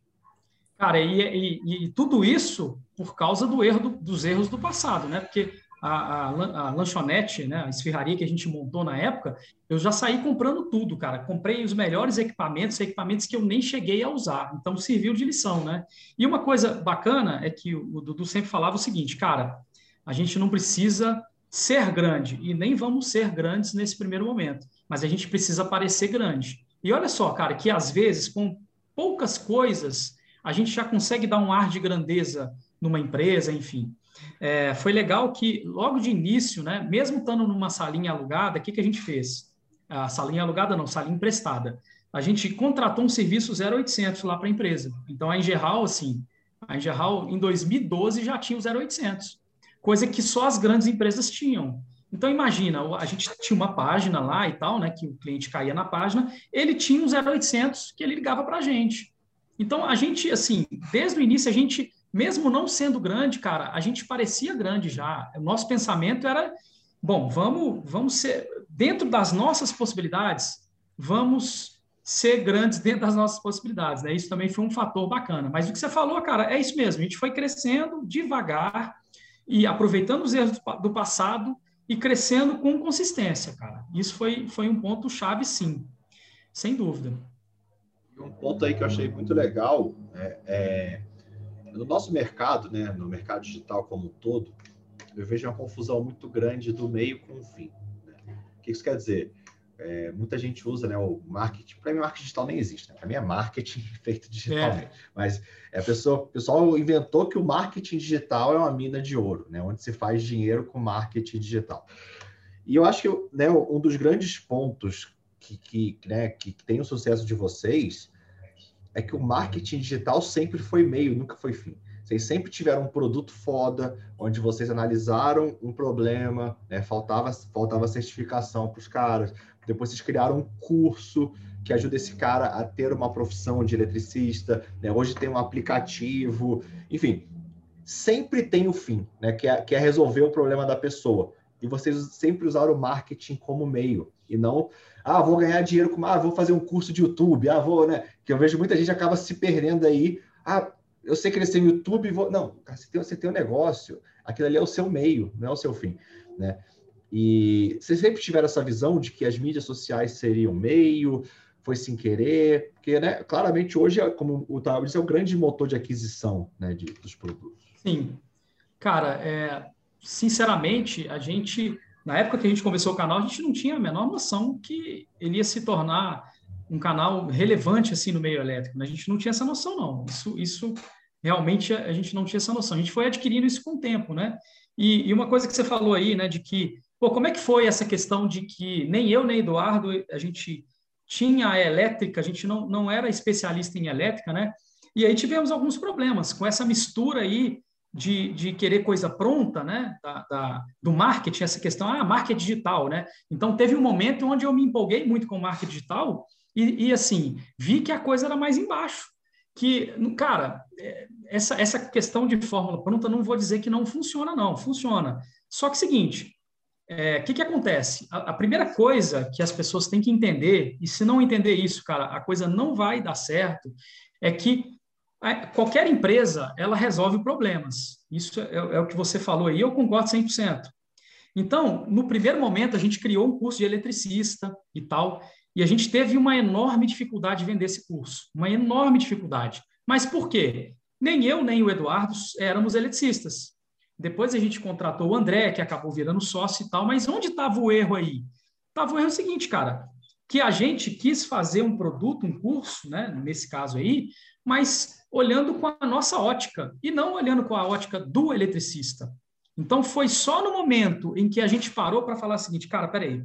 Cara, e, e, e, tudo isso por causa do erro do, dos erros do passado, né? Porque a, a, a, lanchonete, né, a esfirraria que a gente montou na época, eu já saí comprando tudo, cara. Comprei os melhores equipamentos, equipamentos que eu nem cheguei a usar. Então, serviu de lição, né? E uma coisa bacana é que o, Dudu sempre falava o seguinte, cara, a gente não precisa ser grande e nem vamos ser grandes nesse primeiro momento, mas a gente precisa parecer grande. E olha só, cara, que às vezes com poucas coisas a gente já consegue dar um ar de grandeza numa empresa, enfim. É, foi legal que, logo de início, né, mesmo estando numa salinha alugada, o que, que a gente fez? A salinha alugada não, salinha emprestada. A gente contratou um serviço 0800 lá para a empresa. Então, a Engerral, assim, a Engerral, em 2012, já tinha o 0800, coisa que só as grandes empresas tinham. Então, imagina, a gente tinha uma página lá e tal, né, que o cliente caía na página, ele tinha um 0800 que ele ligava para a gente. Então, a gente, assim, desde o início, a gente mesmo não sendo grande, cara, a gente parecia grande já. O nosso pensamento era, bom, vamos, vamos ser dentro das nossas possibilidades, vamos ser grandes dentro das nossas possibilidades, né? Isso também foi um fator bacana. Mas o que você falou, cara, é isso mesmo. A gente foi crescendo devagar e aproveitando os erros do passado e crescendo com consistência, cara. Isso foi, foi um ponto chave, sim, sem dúvida. Um ponto aí que eu achei muito legal é, é no nosso mercado, né, no mercado digital como um todo, eu vejo uma confusão muito grande do meio com o fim. Né? O que isso quer dizer? é, muita gente usa né, o marketing. Para mim, marketing digital nem existe. Né? Para mim, é marketing feito digitalmente. É. Mas é, a pessoa, o pessoal inventou que o marketing digital é uma mina de ouro, né? onde se faz dinheiro com marketing digital. E eu acho que né, um dos grandes pontos que, que, né, que tem o sucesso de vocês é que o marketing digital sempre foi meio, nunca foi fim. Vocês sempre tiveram um produto foda, onde vocês analisaram um problema, né? faltava, faltava certificação para os caras. Depois vocês criaram um curso que ajuda esse cara a ter uma profissão de eletricista. Né? Hoje tem um aplicativo, enfim, sempre tem o fim, né? que, é, que é resolver o problema da pessoa. E vocês sempre usaram o marketing como meio, e não, ah, vou ganhar dinheiro com, ah, vou fazer um curso de YouTube, ah, vou, né? Que eu vejo muita gente acaba se perdendo aí, ah, eu sei crescer no YouTube, vou... não, você tem, você tem um negócio, aquilo ali é o seu meio, não é o seu fim, né? E vocês sempre tiveram essa visão de que as mídias sociais seriam meio, foi sem querer, porque, né, claramente hoje, como o Otávio disse, é o grande motor de aquisição, né, de, dos produtos. Sim. Cara, é, sinceramente, a gente, na época que a gente começou o canal, a gente não tinha a menor noção que ele ia se tornar um canal relevante assim no meio elétrico. Né? A gente não tinha essa noção, não. Isso, isso realmente a gente não tinha essa noção. A gente foi adquirindo isso com o tempo, né? E, e, uma coisa que você falou aí, né, de que, pô, como é que foi essa questão de que nem eu nem Eduardo a gente tinha a elétrica, a gente não, não era especialista em elétrica, né? E aí tivemos alguns problemas com essa mistura aí de, de querer coisa pronta, né? Da, da, do marketing, essa questão, ah, marketing digital, né? Então teve um momento onde eu me empolguei muito com o marketing digital e, e, assim, vi que a coisa era mais embaixo. Que, cara, é, essa, essa questão de fórmula pronta, não vou dizer que não funciona, não, funciona. Só que é seguinte, o é, que, que acontece? A, a, primeira coisa que as pessoas têm que entender, e se não entender isso, cara, a coisa não vai dar certo, é que qualquer empresa, ela resolve problemas. Isso é, é, o que você falou aí, eu concordo 100%. Então, no primeiro momento, a gente criou um curso de eletricista e tal, e a gente teve uma enorme dificuldade de vender esse curso, uma enorme dificuldade. Mas por quê? Nem eu, nem o Eduardo éramos eletricistas. Depois a gente contratou o André, que acabou virando sócio e tal, mas onde estava o erro aí? Estava o erro seguinte, cara, que a gente quis fazer um produto, um curso, né, nesse caso aí, mas olhando com a nossa ótica e não olhando com a ótica do eletricista. Então foi só no momento em que a gente parou para falar o seguinte, cara, peraí,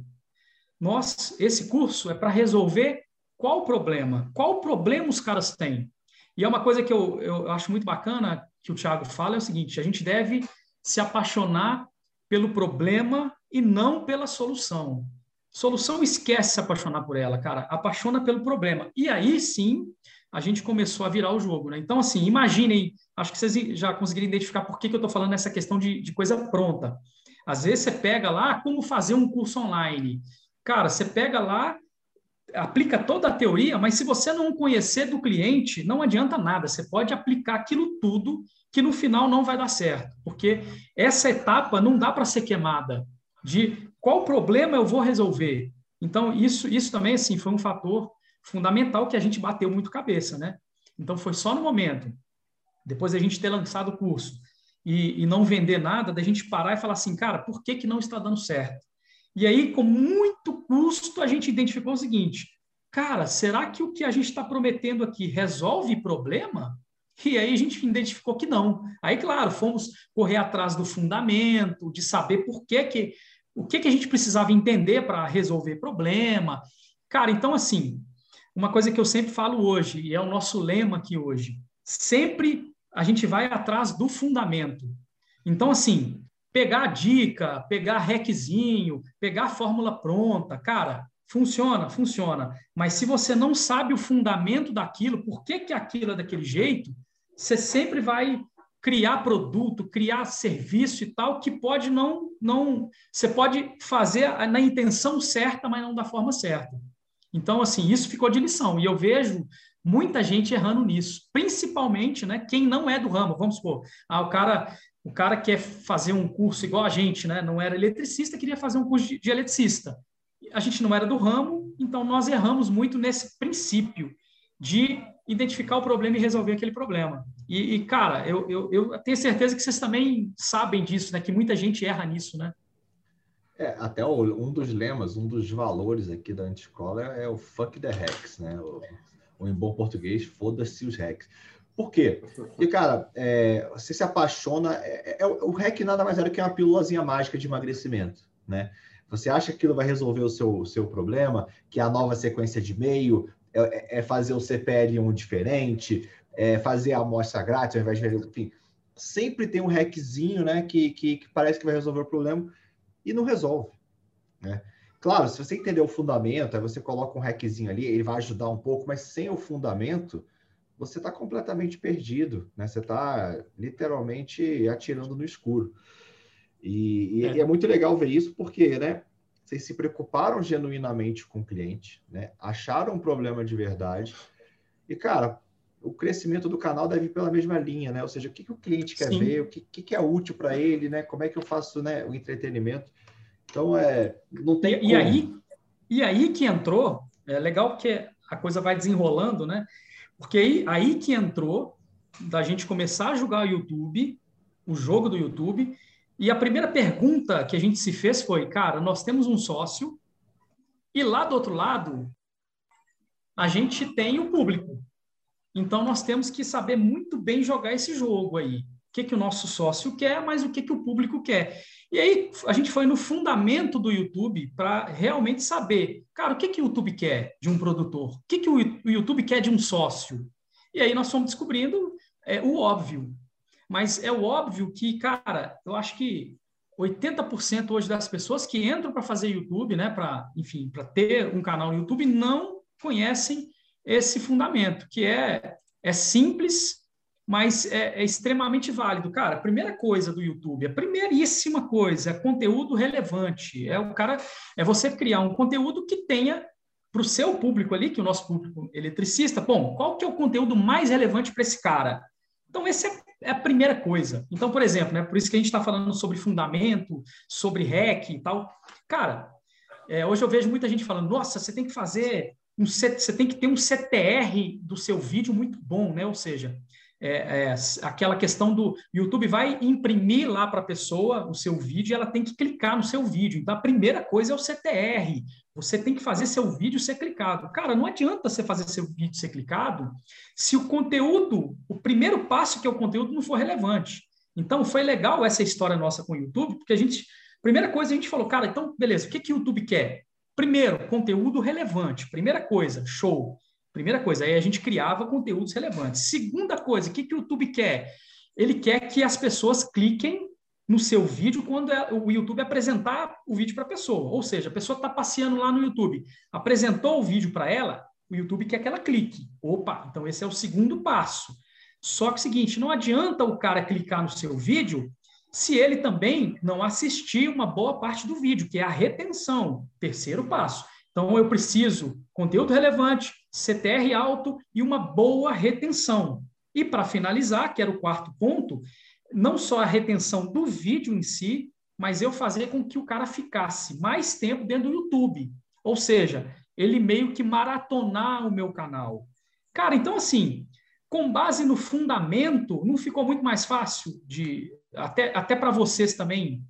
nós, esse curso é para resolver qual o problema, qual problema os caras têm. E é uma coisa que eu, eu acho muito bacana que o Thiago fala, é o seguinte, a gente deve se apaixonar pelo problema e não pela solução. Solução esquece se apaixonar por ela, cara, apaixona pelo problema. E aí sim, a gente começou a virar o jogo, né? Então, assim, imaginem, acho que vocês já conseguiram identificar por que, que eu estou falando nessa questão de, de coisa pronta. Às vezes você pega lá como fazer um curso online. Cara, você pega lá, aplica toda a teoria, mas se você não conhecer do cliente, não adianta nada. Você pode aplicar aquilo tudo que no final não vai dar certo, porque essa etapa não dá para ser queimada de qual problema eu vou resolver. Então, isso, isso também assim, foi um fator fundamental que a gente bateu muito cabeça, né? Então, foi só no momento, depois a gente ter lançado o curso e, e não vender nada, da gente parar e falar assim, cara, por que, que não está dando certo? E aí, com muito custo, a gente identificou o seguinte: cara, será que o que a gente está prometendo aqui resolve problema? E aí a gente identificou que não. Aí, claro, fomos correr atrás do fundamento, de saber por que, que o que, que a gente precisava entender para resolver problema. Cara, então, assim, uma coisa que eu sempre falo hoje, e é o nosso lema aqui hoje, sempre a gente vai atrás do fundamento. Então, assim, pegar dica, pegar hackzinho, pegar fórmula pronta, cara, funciona, funciona. Mas se você não sabe o fundamento daquilo, por que, que aquilo é daquele jeito, você sempre vai criar produto, criar serviço e tal, que pode não, não, você pode fazer na intenção certa, mas não da forma certa. Então, assim, isso ficou de lição. E eu vejo muita gente errando nisso, principalmente, né, quem não é do ramo. Vamos supor, ah, o cara o cara quer fazer um curso igual a gente, né? Não era eletricista, queria fazer um curso de, de eletricista. A gente não era do ramo, então nós erramos muito nesse princípio de identificar o problema e resolver aquele problema. E, e cara, eu, eu, eu, tenho certeza que vocês também sabem disso, né? Que muita gente erra nisso, né? É, até o, um dos lemas, um dos valores aqui da antiescola é, é o fuck the hacks, né? O, ou em bom português, foda-se os hacks. Por quê? Porque, cara, é, você se apaixona. É, é, o hack nada mais era que uma pílulazinha mágica de emagrecimento, né? Você acha que aquilo vai resolver o seu, seu problema, que a nova sequência de e-mail é, é fazer o CPL1 diferente, é fazer a amostra grátis ao invés de. Enfim, sempre tem um hackzinho, né, que, que, que parece que vai resolver o problema e não resolve, né? Claro, se você entender o fundamento, aí você coloca um hackzinho ali, ele vai ajudar um pouco, mas sem o fundamento, você está completamente perdido, né? Você está literalmente atirando no escuro. E, e, é. é. muito legal ver isso porque, né? Vocês se preocuparam genuinamente com o cliente, né? Acharam um problema de verdade. E, cara, o crescimento do canal deve ir pela mesma linha, né? Ou seja, o que, que o cliente quer Sim. ver, o que, que, é útil para ele, né? Como é que eu faço né, o entretenimento. Então, é, não tem e, e aí E aí que entrou, é legal porque a coisa vai desenrolando, né? Porque aí, aí que entrou da gente começar a jogar o YouTube, o jogo do YouTube, e a primeira pergunta que a gente se fez foi, cara, nós temos um sócio e lá do outro lado a gente tem o público. Então nós temos que saber muito bem jogar esse jogo aí. O que, que o nosso sócio quer, mas o que, que o público quer. E aí a gente foi no fundamento do YouTube para realmente saber, cara, o que, que o YouTube quer de um produtor? O que, que o YouTube quer de um sócio? E aí nós fomos descobrindo é, o óbvio. Mas é o óbvio que, cara, eu acho que 80% hoje das pessoas que entram para fazer YouTube, né, para, enfim, para ter um canal no YouTube, não conhecem esse fundamento, que é, é simples, mas é, é, extremamente válido. Cara, a primeira coisa do YouTube, a primeiríssima coisa, é conteúdo relevante. É o cara, é você criar um conteúdo que tenha para o seu público ali, que o nosso público eletricista, bom, qual que é o conteúdo mais relevante para esse cara? Então, essa é, é a primeira coisa. Então, por exemplo, né, por isso que a gente está falando sobre fundamento, sobre hack e tal. Cara, é, hoje eu vejo muita gente falando, nossa, você tem que fazer um, você tem que ter um CTR do seu vídeo muito bom, né? Ou seja, é, é, aquela questão do YouTube vai imprimir lá para a pessoa o seu vídeo e ela tem que clicar no seu vídeo. Então, a primeira coisa é o CTR. Você tem que fazer seu vídeo ser clicado. Cara, não adianta você fazer seu vídeo ser clicado se o conteúdo, o primeiro passo que é o conteúdo, não for relevante. Então, foi legal essa história nossa com o YouTube, porque a gente, primeira coisa, a gente falou, cara, então, beleza, o que, que o YouTube quer? Primeiro, conteúdo relevante. Primeira coisa, show. Primeira coisa, aí a gente criava conteúdos relevantes. Segunda coisa, o que, que o YouTube quer? Ele quer que as pessoas cliquem no seu vídeo quando é, o YouTube apresentar o vídeo para a pessoa. Ou seja, a pessoa está passeando lá no YouTube, apresentou o vídeo para ela, o YouTube quer que ela clique. Opa, então esse é o segundo passo. Só que o seguinte, não adianta o cara clicar no seu vídeo se ele também não assistir uma boa parte do vídeo, que é a retenção, terceiro passo. Então, eu preciso conteúdo relevante, CTR alto e uma boa retenção. E para finalizar, que era o quarto ponto, não só a retenção do vídeo em si, mas eu fazer com que o cara ficasse mais tempo dentro do YouTube. Ou seja, ele meio que maratonar o meu canal. Cara, então assim, com base no fundamento, não ficou muito mais fácil de até, até para vocês também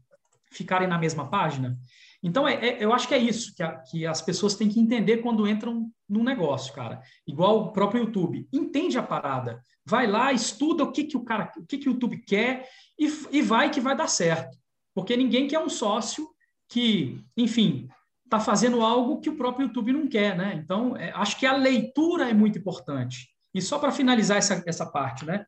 ficarem na mesma página? Então, é, é, eu acho que é isso que, a, que as pessoas têm que entender quando entram num negócio, cara. Igual o próprio YouTube. Entende a parada. Vai lá, estuda o que, que o cara, o que, que o YouTube quer e, e vai que vai dar certo. Porque ninguém quer um sócio que, enfim, está fazendo algo que o próprio YouTube não quer, né? Então, é, acho que a leitura é muito importante. E só para finalizar essa, essa parte, né?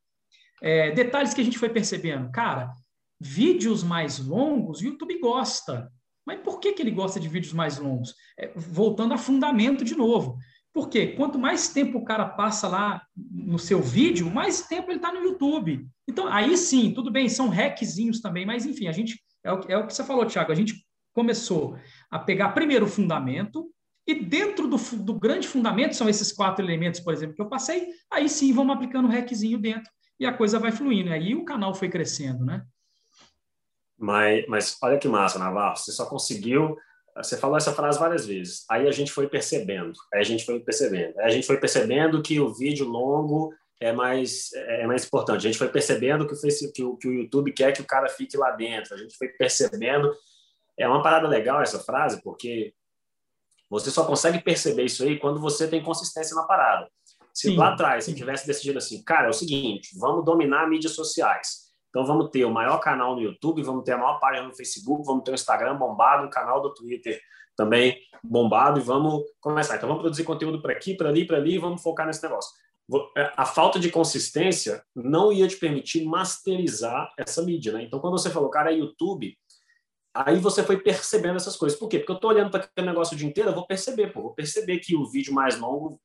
É, detalhes que a gente foi percebendo. Cara, vídeos mais longos, o YouTube gosta. Mas por que, que ele gosta de vídeos mais longos? É, voltando a fundamento de novo. Porque quanto mais tempo o cara passa lá no seu vídeo, mais tempo ele está no YouTube. Então, aí sim, tudo bem, são hackzinhos também, mas enfim, a gente. É o, é o que você falou, Thiago. A gente começou a pegar primeiro o fundamento, e dentro do, do, grande fundamento, são esses quatro elementos, por exemplo, que eu passei, aí sim vamos aplicando o hackzinho dentro e a coisa vai fluindo. Aí o canal foi crescendo, né? Mas, mas olha que massa, Navarro, você só conseguiu. Você falou essa frase várias vezes. Aí a gente foi percebendo, aí a gente foi percebendo, aí a gente foi percebendo que o vídeo longo é mais é mais importante. A gente foi percebendo que o, que o, que o YouTube quer que o cara fique lá dentro. A gente foi percebendo é uma parada legal essa frase, porque você só consegue perceber isso aí quando você tem consistência na parada. Se sim, lá atrás você tivesse decidido assim, cara, é o seguinte, vamos dominar mídias sociais. Então vamos ter o maior canal no YouTube, vamos ter a maior página no Facebook, vamos ter o Instagram bombado, o canal do Twitter também bombado e vamos começar. Então vamos produzir conteúdo para aqui, para ali, para ali, e vamos focar nesse negócio. É, a falta de consistência não ia te permitir masterizar essa mídia, né? Então quando você falou, cara, é YouTube, aí você foi percebendo essas coisas. Por quê? Porque eu estou olhando para aquele negócio o dia inteiro, eu vou perceber, pô, vou perceber que o vídeo mais longo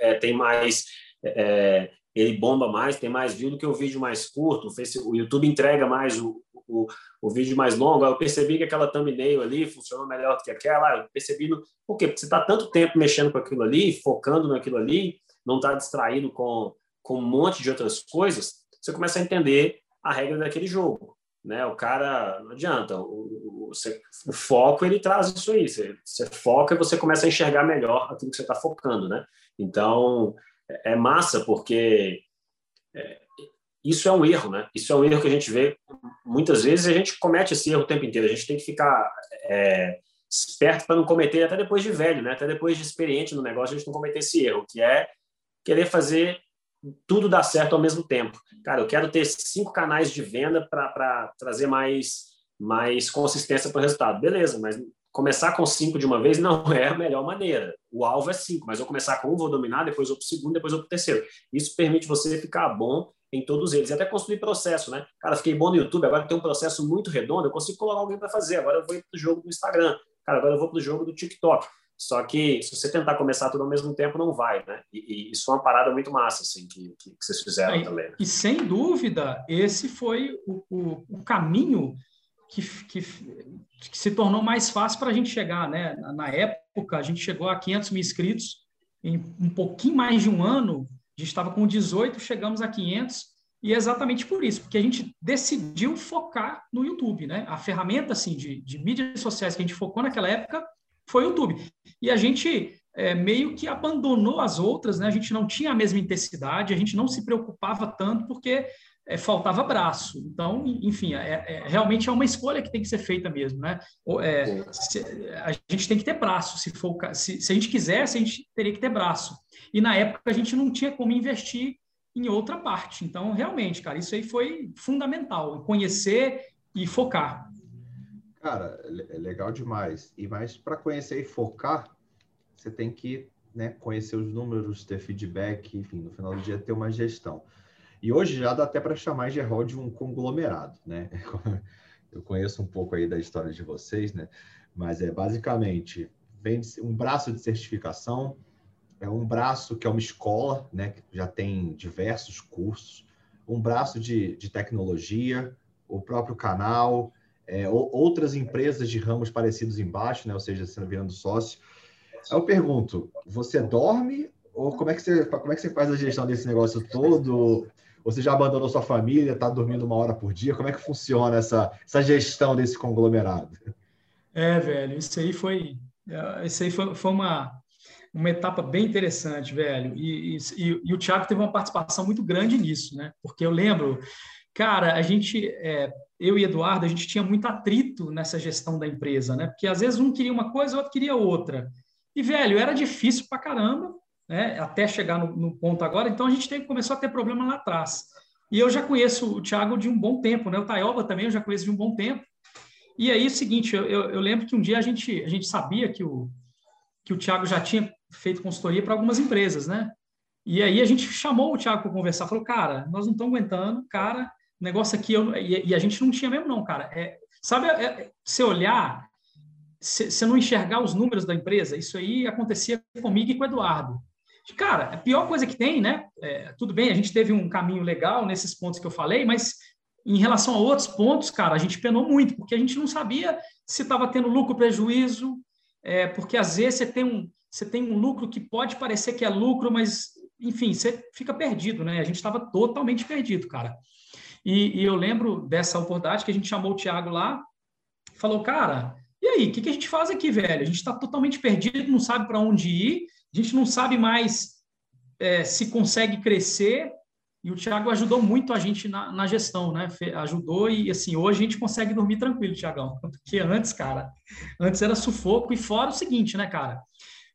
é, tem mais. É, ele bomba mais, tem mais view do que o vídeo mais curto. O, YouTube entrega mais o, o, o, vídeo mais longo. Eu percebi que aquela thumbnail ali funcionou melhor do que aquela. Eu percebi. No... Por quê? Porque você está tanto tempo mexendo com aquilo ali, focando naquilo ali, não está distraído com, com um monte de outras coisas, você começa a entender a regra daquele jogo né? O cara não adianta, o, o, o, foco ele traz isso aí. Você, você, foca e você começa a enxergar melhor aquilo que você está focando, né? Então é, é massa porque é, isso é um erro, né? Isso é um erro que a gente vê muitas vezes a gente comete esse erro o tempo inteiro. A gente tem que ficar é, esperto para não cometer até depois de velho, né? Até depois de experiente no negócio a gente não cometer esse erro, que é querer fazer tudo dá certo ao mesmo tempo. Cara, eu quero ter cinco canais de venda para trazer mais, mais consistência para o resultado. Beleza, mas começar com cinco de uma vez não é a melhor maneira. O alvo é cinco, mas eu começar com um, vou dominar, depois vou para o segundo, depois vou para o terceiro. Isso permite você ficar bom em todos eles. E até construir processo, né? Cara, fiquei bom no YouTube, agora tem um processo muito redondo, eu consigo colocar alguém para fazer. Agora eu vou para o jogo do Instagram. Cara, agora eu vou para o jogo do TikTok. Só que se você tentar começar tudo ao mesmo tempo, não vai, né? E, e isso é uma parada muito massa, assim, que, que, que vocês fizeram é, também. Né? E sem dúvida, esse foi o, o, o caminho que, que, que, se tornou mais fácil para a gente chegar, né? Na, época, a gente chegou a 500 mil inscritos em um pouquinho mais de um ano. A gente estava com 18, chegamos a 500 e é exatamente por isso, porque a gente decidiu focar no YouTube, né? A ferramenta assim de, de mídias sociais que a gente focou naquela época foi o YouTube. E a gente é, meio que abandonou as outras, né? A gente não tinha a mesma intensidade, a gente não se preocupava tanto porque é, faltava braço. Então, enfim, é, é, realmente é uma escolha que tem que ser feita mesmo, né? É, se, a gente tem que ter braço, se, for, se, se a gente quisesse, a gente teria que ter braço. E na época a gente não tinha como investir em outra parte. Então, realmente, cara, isso aí foi fundamental, conhecer e focar. Cara, é legal demais. E mais para conhecer e focar, você tem que né, conhecer os números, ter feedback, enfim, no final do dia ter uma gestão. E hoje já dá até para chamar Gerol de um conglomerado, né? Eu conheço um pouco aí da história de vocês, né? Mas é basicamente vem um braço de certificação, é um braço que é uma escola, né? Que já tem diversos cursos, um braço de, de tecnologia, o próprio canal, é, outras empresas de ramos parecidos embaixo, né? Ou seja, sendo virando sócio. Eu pergunto, você dorme ou como é que você como é que você faz a gestão desse negócio todo? Você já abandonou sua família, está dormindo uma hora por dia? Como é que funciona essa, essa gestão desse conglomerado? É, velho, isso aí foi é, isso aí foi, foi uma uma etapa bem interessante, velho. E, e, e, o Thiago teve uma participação muito grande nisso, né? Porque eu lembro, cara, a gente é, eu e Eduardo, a gente tinha muito atrito nessa gestão da empresa, né? Porque às vezes um queria uma coisa, o outro queria outra. E, velho, era difícil pra caramba, né? Até chegar no, no ponto agora. Então a gente teve, começou a ter problema lá atrás. E eu já conheço o Thiago de um bom tempo, né? O Taioba também eu já conheço de um bom tempo. E aí, é o seguinte, eu, eu, eu lembro que um dia a gente, a gente sabia que o, que o Thiago já tinha feito consultoria para algumas empresas, né? E aí a gente chamou o Thiago para conversar, falou, cara, nós não estamos aguentando, cara, negócio aqui, eu, e, e, a gente não tinha mesmo, não, cara. É, sabe, é, se olhar, se não enxergar os números da empresa, isso aí acontecia comigo e com o Eduardo. Cara, a pior coisa que tem, né? É, tudo bem, a gente teve um caminho legal nesses pontos que eu falei, mas em relação a outros pontos, cara, a gente penou muito, porque a gente não sabia se estava tendo lucro prejuízo, é, porque às vezes você tem, um, você tem um lucro que pode parecer que é lucro, mas, enfim, você fica perdido, né? A gente estava totalmente perdido, cara. E, e, eu lembro dessa oportunidade que a gente chamou o Thiago lá, falou, cara, e aí, o que, que a gente faz aqui, velho? A gente está totalmente perdido, não sabe para onde ir, a gente não sabe mais é, se consegue crescer. e o Thiago ajudou muito a gente na, na gestão, né? Ajudou e, assim, hoje a gente consegue dormir tranquilo, Thiagão. Porque antes, cara, antes era sufoco. E fora o seguinte, né, cara?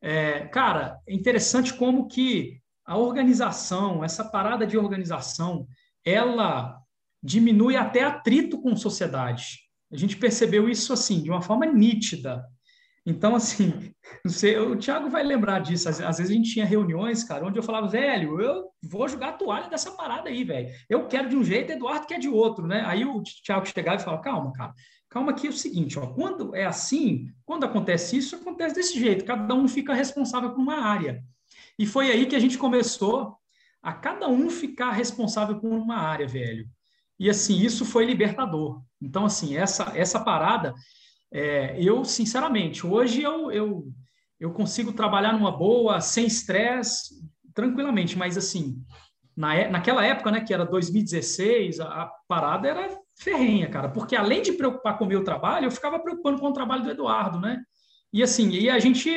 É, cara, é interessante como que a organização, essa parada de organização, ela diminui até atrito com sociedade. A gente percebeu isso, assim, de uma forma nítida. Então, assim, sei, o Thiago vai lembrar disso. Às, às, vezes a gente tinha reuniões, cara, onde eu falava, velho, eu vou jogar a toalha dessa parada aí, velho. Eu quero de um jeito, Eduardo quer de outro, né? Aí o Thiago chegava e falava, calma, cara, calma que é o seguinte, ó, quando é assim, quando acontece isso, acontece desse jeito, cada um fica responsável por uma área. E foi aí que a gente começou a cada um ficar responsável por uma área, velho. E assim, isso foi libertador. Então, assim, essa, essa parada é, eu, sinceramente, hoje eu, eu, eu consigo trabalhar numa boa, sem estresse, tranquilamente, mas assim, na, é, naquela época, né, que era 2016, a, a, parada era ferrenha, cara, porque além de preocupar com o meu trabalho, eu ficava preocupando com o trabalho do Eduardo, né? E assim, e a gente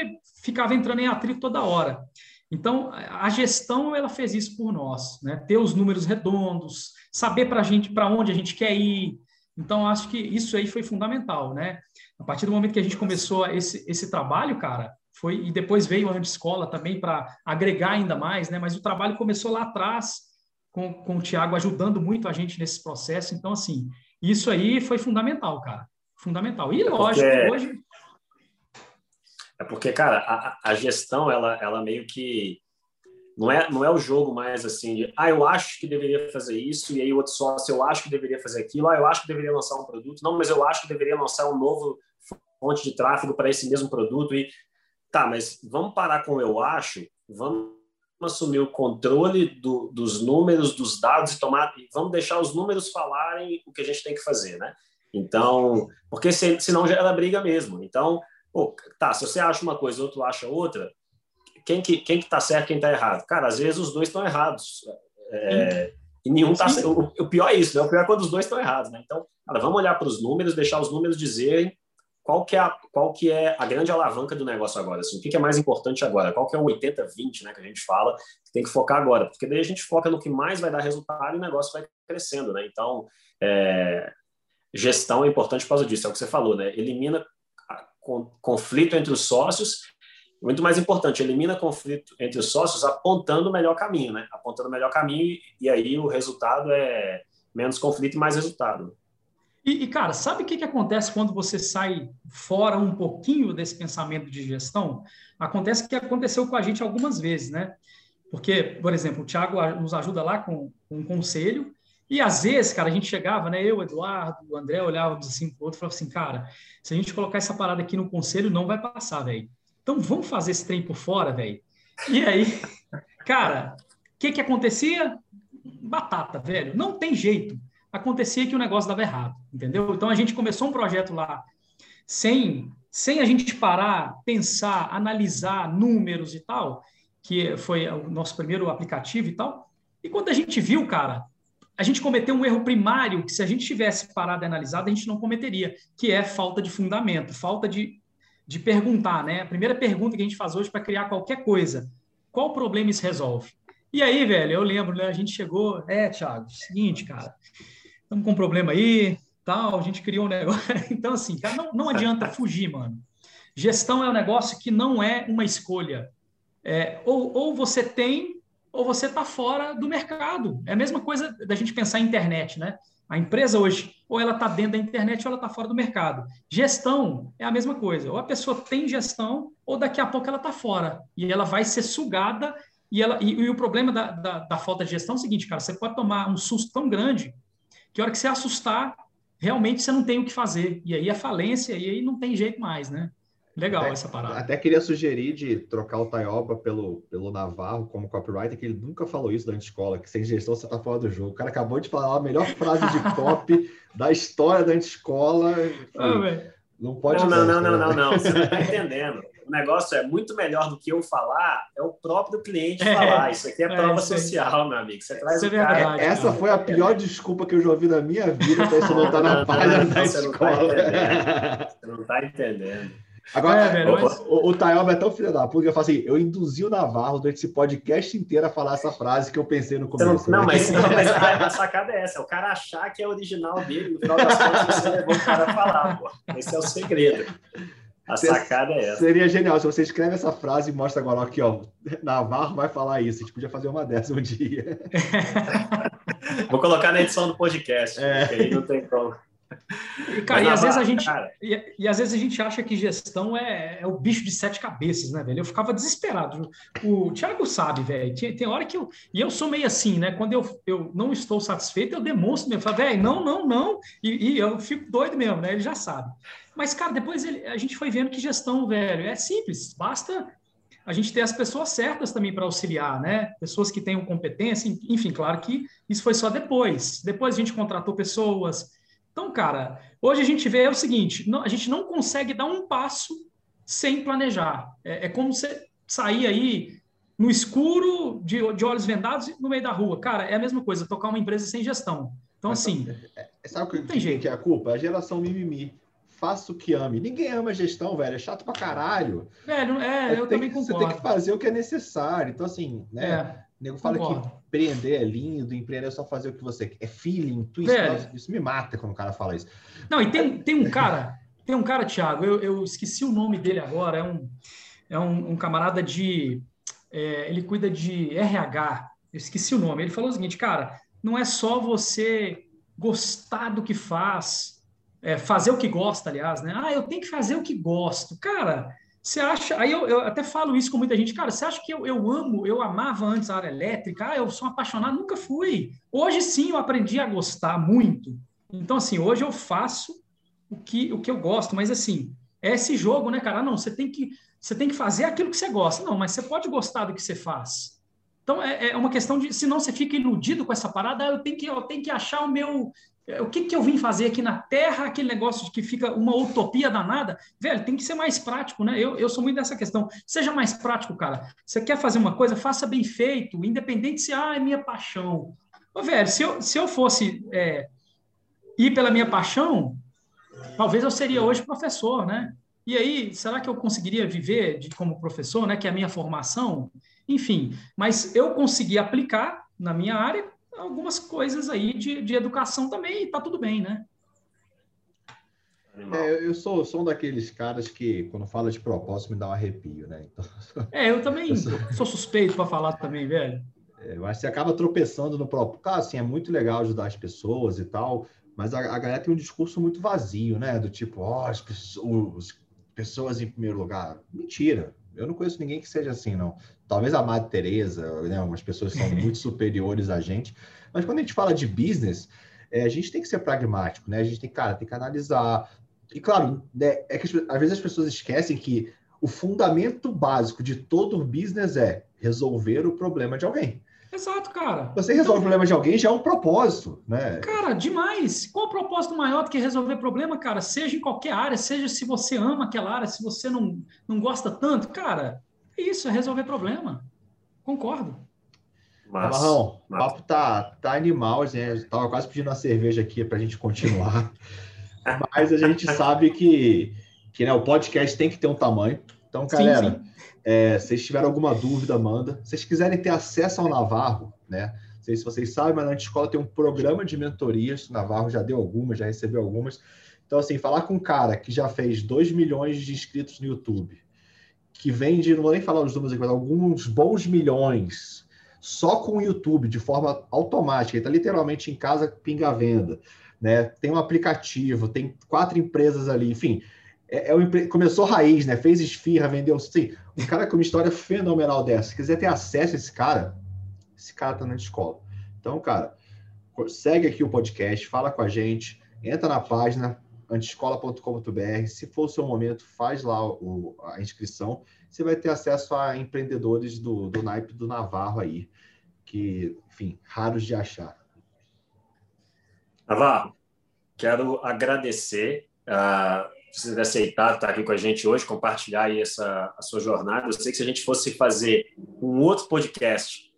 ficava entrando em atrito toda hora. Então, a gestão ela fez isso por nós, né? Ter os números redondos, saber para gente para onde a gente quer ir. Então, acho que isso aí foi fundamental, né? A partir do momento que a gente começou esse, esse trabalho, cara, foi e depois veio a escola também para agregar ainda mais, né? Mas o trabalho começou lá atrás com, com o Tiago ajudando muito a gente nesse processo. Então, assim, isso aí foi fundamental, cara, fundamental. E é lógico, porque... hoje é porque, cara, a, a, gestão ela, ela meio que não é, não é o jogo mais assim de, ah, eu acho que deveria fazer isso, e aí o outro sócio, eu acho que deveria fazer aquilo, ah, eu acho que deveria lançar um produto, não, mas eu acho que deveria lançar um novo fonte de tráfego para esse mesmo produto. E tá, mas vamos parar com eu acho, vamos assumir o controle do, dos números, dos dados e tomar, vamos deixar os números falarem o que a gente tem que fazer, né? Então, porque se, senão gera briga mesmo. Então, pô, tá, se você acha uma coisa, outro acha outra, quem que quem que tá certo, quem tá errado? Cara, às vezes os dois estão errados. É, e nenhum tá o, o, pior é isso, né? O pior é quando os dois estão errados, né? Então, cara, vamos olhar para os números, deixar os números dizerem qual que é a, qual que é a grande alavanca do negócio agora, assim, o que, que é mais importante agora, qual que é o 80-20, né, que a gente fala, que tem que focar agora, porque daí a gente foca no que mais vai dar resultado e o negócio vai crescendo, né? Então, é, gestão é importante por causa disso, é o que você falou, né? Elimina conflito entre os sócios muito mais importante, elimina conflito entre os sócios apontando o melhor caminho, né? Apontando o melhor caminho e aí o resultado é menos conflito e mais resultado. E, e cara, sabe o que, que acontece quando você sai fora um pouquinho desse pensamento de gestão? Acontece que aconteceu com a gente algumas vezes, né? Porque, por exemplo, o Thiago nos ajuda lá com, com um conselho e às vezes, cara, a gente chegava, né? Eu, Eduardo, o André olhávamos assim para o outro e falava assim, cara, se a gente colocar essa parada aqui no conselho, não vai passar, velho. Então vamos fazer esse trem por fora, velho. E aí, cara, o que que acontecia? Batata, velho. Não tem jeito. Acontecia que o negócio dava errado, entendeu? Então a gente começou um projeto lá sem sem a gente parar, pensar, analisar números e tal, que foi o nosso primeiro aplicativo e tal. E quando a gente viu, cara, a gente cometeu um erro primário que se a gente tivesse parado e analisado, a gente não cometeria, que é falta de fundamento, falta de de perguntar, né? A primeira pergunta que a gente faz hoje para criar qualquer coisa: qual problema isso resolve? E aí, velho, eu lembro, né? A gente chegou, é, Thiago, seguinte, cara, estamos com um problema aí, tal, a gente criou um negócio. Então, assim, cara, não, não adianta fugir, mano. Gestão é um negócio que não é uma escolha. É, ou, ou você tem, ou você está fora do mercado. É a mesma coisa da gente pensar em internet, né? A empresa hoje, ou ela está dentro da internet ou ela está fora do mercado. Gestão é a mesma coisa. Ou a pessoa tem gestão, ou daqui a pouco ela está fora. E ela vai ser sugada. E, ela, e, e o problema da, da, da, falta de gestão é o seguinte, cara: você pode tomar um susto tão grande que a hora que você assustar, realmente você não tem o que fazer. E aí a falência, e aí não tem jeito mais, né? Legal até, essa parada. Até queria sugerir de trocar o Taioba pelo, pelo Navarro como copywriter, que ele nunca falou isso durante a escola, que sem gestão você está fora do jogo. O cara acabou de falar a melhor frase de copy da história da escola. Ah, não pode não, não, não, não, não, Você não está entendendo. O negócio é muito melhor do que eu falar, é o próprio cliente é, falar. Isso aqui é, é prova social, meu amigo. Você traz isso é verdade, Essa cara. foi a pior desculpa que eu já ouvi na minha vida para isso não estar tá na página da escola. Você não está entendendo. Você não está entendendo. Agora, é, velho, mas... o, o, Tayoba é tão filho da puta que eu falo assim: eu induzi o Navarro durante esse podcast inteiro a falar essa frase que eu pensei no começo. Não, né? mas, não, mas a, a, sacada é essa: o cara achar que é original dele, no final das contas você levou o cara a falar, pô. Esse é o segredo. A sacada é essa. Seria genial se você escreve essa frase e mostra agora aqui, ó. Navarro vai falar isso. A gente podia fazer uma dessa um dia. Vou colocar na edição do podcast, é. porque aí não tem como. E, cara, e às vezes a gente e, e, às vezes a gente acha que gestão é, é, o bicho de sete cabeças, né, velho? Eu ficava desesperado. O Thiago sabe, velho. Tem, tem hora que eu e eu sou meio assim, né? Quando eu, eu não estou satisfeito, eu demonstro mesmo, falo, velho, não, não, não. E, e, eu fico doido mesmo, né? Ele já sabe. Mas, cara, depois ele, a gente foi vendo que gestão, velho, é simples. Basta a gente ter as pessoas certas também para auxiliar, né? Pessoas que tenham competência, enfim, claro que isso foi só depois. Depois a gente contratou pessoas então, cara, hoje a gente vê é o seguinte: não, a gente não consegue dar um passo sem planejar. É, é como você sair aí no escuro, de, de olhos vendados, no meio da rua. Cara, é a mesma coisa, tocar uma empresa sem gestão. Então, Mas, assim. É, é, sabe o que, tem jeito. que é a culpa? A geração mimimi. Faça o que ame. Ninguém ama gestão, velho. É chato pra caralho. Velho, é, é eu também concordo. Você tem que fazer o que é necessário. Então, assim, né? É. O nego fala Concordo. que empreender é lindo, empreender é só fazer o que você quer. É feeling, intuição. Isso me mata quando o cara fala isso. Não, e tem, tem um cara, tem um cara, Thiago, eu, eu esqueci o nome dele agora, é um, é um, um camarada de. É, ele cuida de RH, eu esqueci o nome. Ele falou o seguinte, cara, não é só você gostar do que faz, é, fazer o que gosta, aliás, né? Ah, eu tenho que fazer o que gosto. Cara, você acha, aí eu, eu, até falo isso com muita gente, cara, você acha que eu, eu amo, eu amava antes a área elétrica, ah, eu sou apaixonado, nunca fui. Hoje sim eu aprendi a gostar muito. Então, assim, hoje eu faço o que, o que eu gosto, mas assim, é esse jogo, né, cara? Não, você tem que você tem que fazer aquilo que você gosta. Não, mas você pode gostar do que você faz. Então é, é uma questão de, senão você fica iludido com essa parada, ah, eu tenho que eu tenho que achar o meu o que, que eu vim fazer aqui na Terra, aquele negócio de que fica uma utopia danada, velho, tem que ser mais prático, né? Eu, eu sou muito dessa questão. Seja mais prático, cara. Você quer fazer uma coisa, faça bem feito, independente se, ah, é minha paixão. Ô, velho, se eu, se eu fosse é, ir pela minha paixão, talvez eu seria hoje professor, né? E aí, será que eu conseguiria viver de, como professor, né? Que é a minha formação? Enfim, mas eu consegui aplicar na minha área algumas coisas aí de, de educação também, e tá tudo bem, né? É, eu sou, sou um daqueles caras que, quando fala de propósito, me dá um arrepio, né? Então, é, eu também eu sou... sou... suspeito para falar também, velho. É, mas você acaba tropeçando no próprio. Cara, assim, é muito legal ajudar as pessoas e tal, mas a, a galera tem um discurso muito vazio, né? Do tipo, ó, oh, as pessoas, pessoas em primeiro lugar. Mentira. Eu não conheço ninguém que seja assim, não. Talvez a Madre Teresa, né? Umas pessoas são muito superiores a gente. Mas quando a gente fala de business, é, a gente tem que ser pragmático, né? A gente tem, cara, tem que analisar. E claro, né, é que às vezes as pessoas esquecem que o fundamento básico de todo business é resolver o problema de alguém. Exato, cara. Você resolve então, o problema de alguém já é um propósito, né? Cara, demais. Qual o propósito maior do que resolver problema, cara? Seja em qualquer área, seja se você ama aquela área, se você não, não gosta tanto, cara, isso, é resolver problema. Concordo. Mas, Marrão, o papo tá, tá animal, gente. Tava quase pedindo uma cerveja aqui para a gente continuar. mas a gente sabe que, que né, o podcast tem que ter um tamanho. Então, galera, sim, sim. É, se vocês tiverem alguma dúvida, manda. Se vocês quiserem ter acesso ao Navarro, né? Não sei se vocês sabem, mas na escola tem um programa de mentorias. O Navarro já deu algumas, já recebeu algumas. Então, assim, falar com um cara que já fez 2 milhões de inscritos no YouTube, que vende, não vou nem falar os números aqui, mas alguns bons milhões só com o YouTube, de forma automática. Ele está literalmente em casa, pinga a venda. Né? Tem um aplicativo, tem quatro empresas ali, enfim é, é começou raiz, né? Fez esfirra, vendeu. Sim, um cara com uma história fenomenal dessa. Se quiser ter acesso a esse cara, esse cara tá na escola. Então, cara, segue aqui o podcast, fala com a gente, entra na página antescola.com.br. Se for o seu momento, faz lá o, a inscrição. Você vai ter acesso a empreendedores do, do naipe do Navarro aí, que, enfim, raros de achar. Navarro, quero agradecer. Uh você aceitado estar aqui com a gente hoje, compartilhar aí essa a sua jornada. Eu sei que se a gente fosse fazer um outro podcast,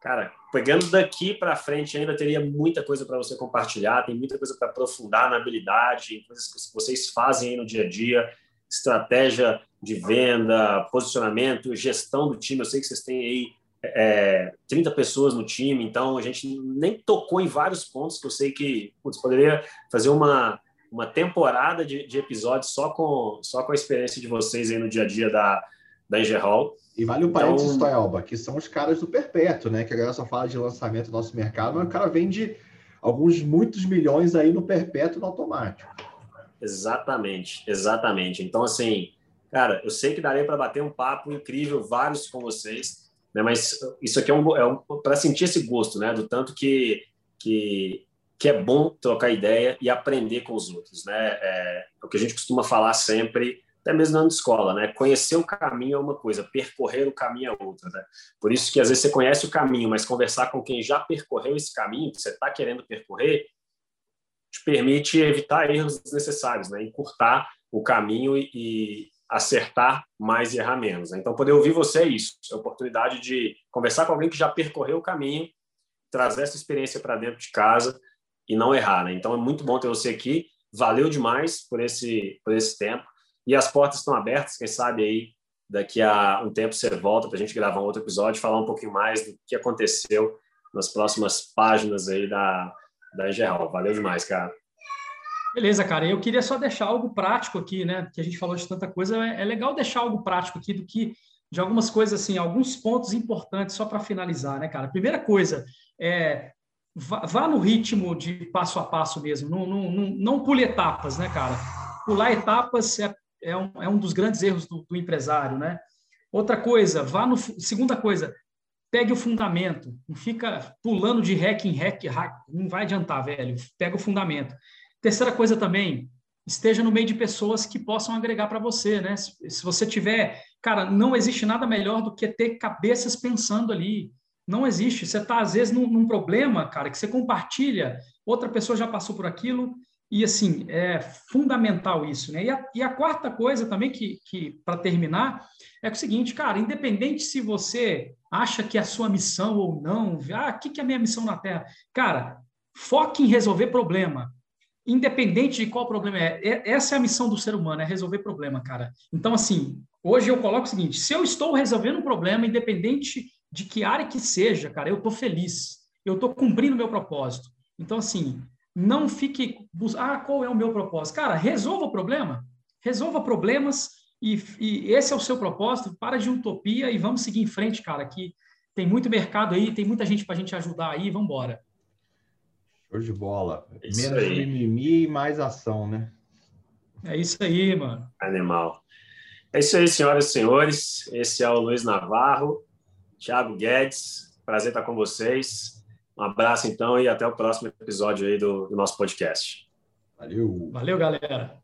cara, pegando daqui para frente ainda teria muita coisa para você compartilhar, tem muita coisa para aprofundar na habilidade, coisas que vocês fazem aí no dia a dia. estratégia de venda, posicionamento, gestão do time. Eu sei que vocês têm aí é, 30 pessoas no time, então a gente nem tocou em vários pontos que eu sei que putz, poderia fazer uma, uma temporada de, de, episódios só com, só com a experiência de vocês aí no dia a dia da, da Ingerhall. E vale o parênteses, então... Que são os caras do Perpétuo, né? Que a galera só fala de lançamento do nosso mercado, mas o cara vende alguns muitos milhões aí no Perpétuo no automático. Exatamente, exatamente. Então, assim, cara, eu sei que daria para bater um papo incrível, vários com vocês, né? Mas isso aqui é um, é um para sentir esse gosto, né? Do tanto que, que que é bom trocar ideia e aprender com os outros, né? É, é o que a gente costuma falar sempre, até mesmo na escola, né? Conhecer o caminho é uma coisa, percorrer o caminho é outra, né? Por isso que às vezes você conhece o caminho, mas conversar com quem já percorreu esse caminho que você está querendo percorrer te permite evitar erros desnecessários, né? Encurtar o caminho e, e acertar mais e errar menos. Né? Então, poder ouvir você é isso, é a oportunidade de conversar com alguém que já percorreu o caminho, trazer essa experiência para dentro de casa e não errar. Né? Então, é muito bom ter você aqui. Valeu demais por esse, por esse tempo. E as portas estão abertas. Quem sabe aí, daqui a um tempo, você volta para a gente gravar um outro episódio, falar um pouquinho mais do que aconteceu nas próximas páginas aí da, da Geral. Valeu demais, cara. Beleza, cara. Eu queria só deixar algo prático aqui, né? Que a gente falou de tanta coisa. É, é legal deixar algo prático aqui do que de algumas coisas assim, alguns pontos importantes só para finalizar, né, cara? Primeira coisa é vá, vá, no ritmo de passo a passo mesmo, não, não, não, não pule etapas, né, cara? Pular etapas é, é, um, é um dos grandes erros do, do empresário, né? Outra coisa, vá no segunda coisa, pegue o fundamento, não fica pulando de hack em hack, hack, não vai adiantar, velho. Pega o fundamento. Terceira coisa também, esteja no meio de pessoas que possam agregar para você, né? Se, se, você tiver, cara, não existe nada melhor do que ter cabeças pensando ali. Não existe. Você está, às vezes, num, num, problema, cara, que você compartilha, outra pessoa já passou por aquilo, e assim, é fundamental isso, né? E a, e a quarta coisa também, que, que para terminar, é o seguinte, cara, independente se você acha que é a sua missão ou não, ah, o que, que é a minha missão na Terra? Cara, foque em resolver problema independente de qual problema é. Essa é a missão do ser humano, é resolver problema, cara. Então, assim, hoje eu coloco o seguinte: se eu estou resolvendo um problema, independente de que área que seja, cara, eu estou feliz, eu estou cumprindo meu propósito. Então, assim, não fique. Ah, qual é o meu propósito? Cara, resolva o problema, resolva problemas e, e esse é o seu propósito. Para de utopia e vamos seguir em frente, cara, que tem muito mercado aí, tem muita gente para a gente ajudar aí, vamos embora. Show de bola. Isso Menos aí. mimimi e mais ação, né? É isso aí, mano. Animal. É isso aí, senhoras e senhores. Esse é o Luiz Navarro, Thiago Guedes. Prazer estar com vocês. Um abraço, então, e até o próximo episódio aí do, do nosso podcast. Valeu. Valeu, galera.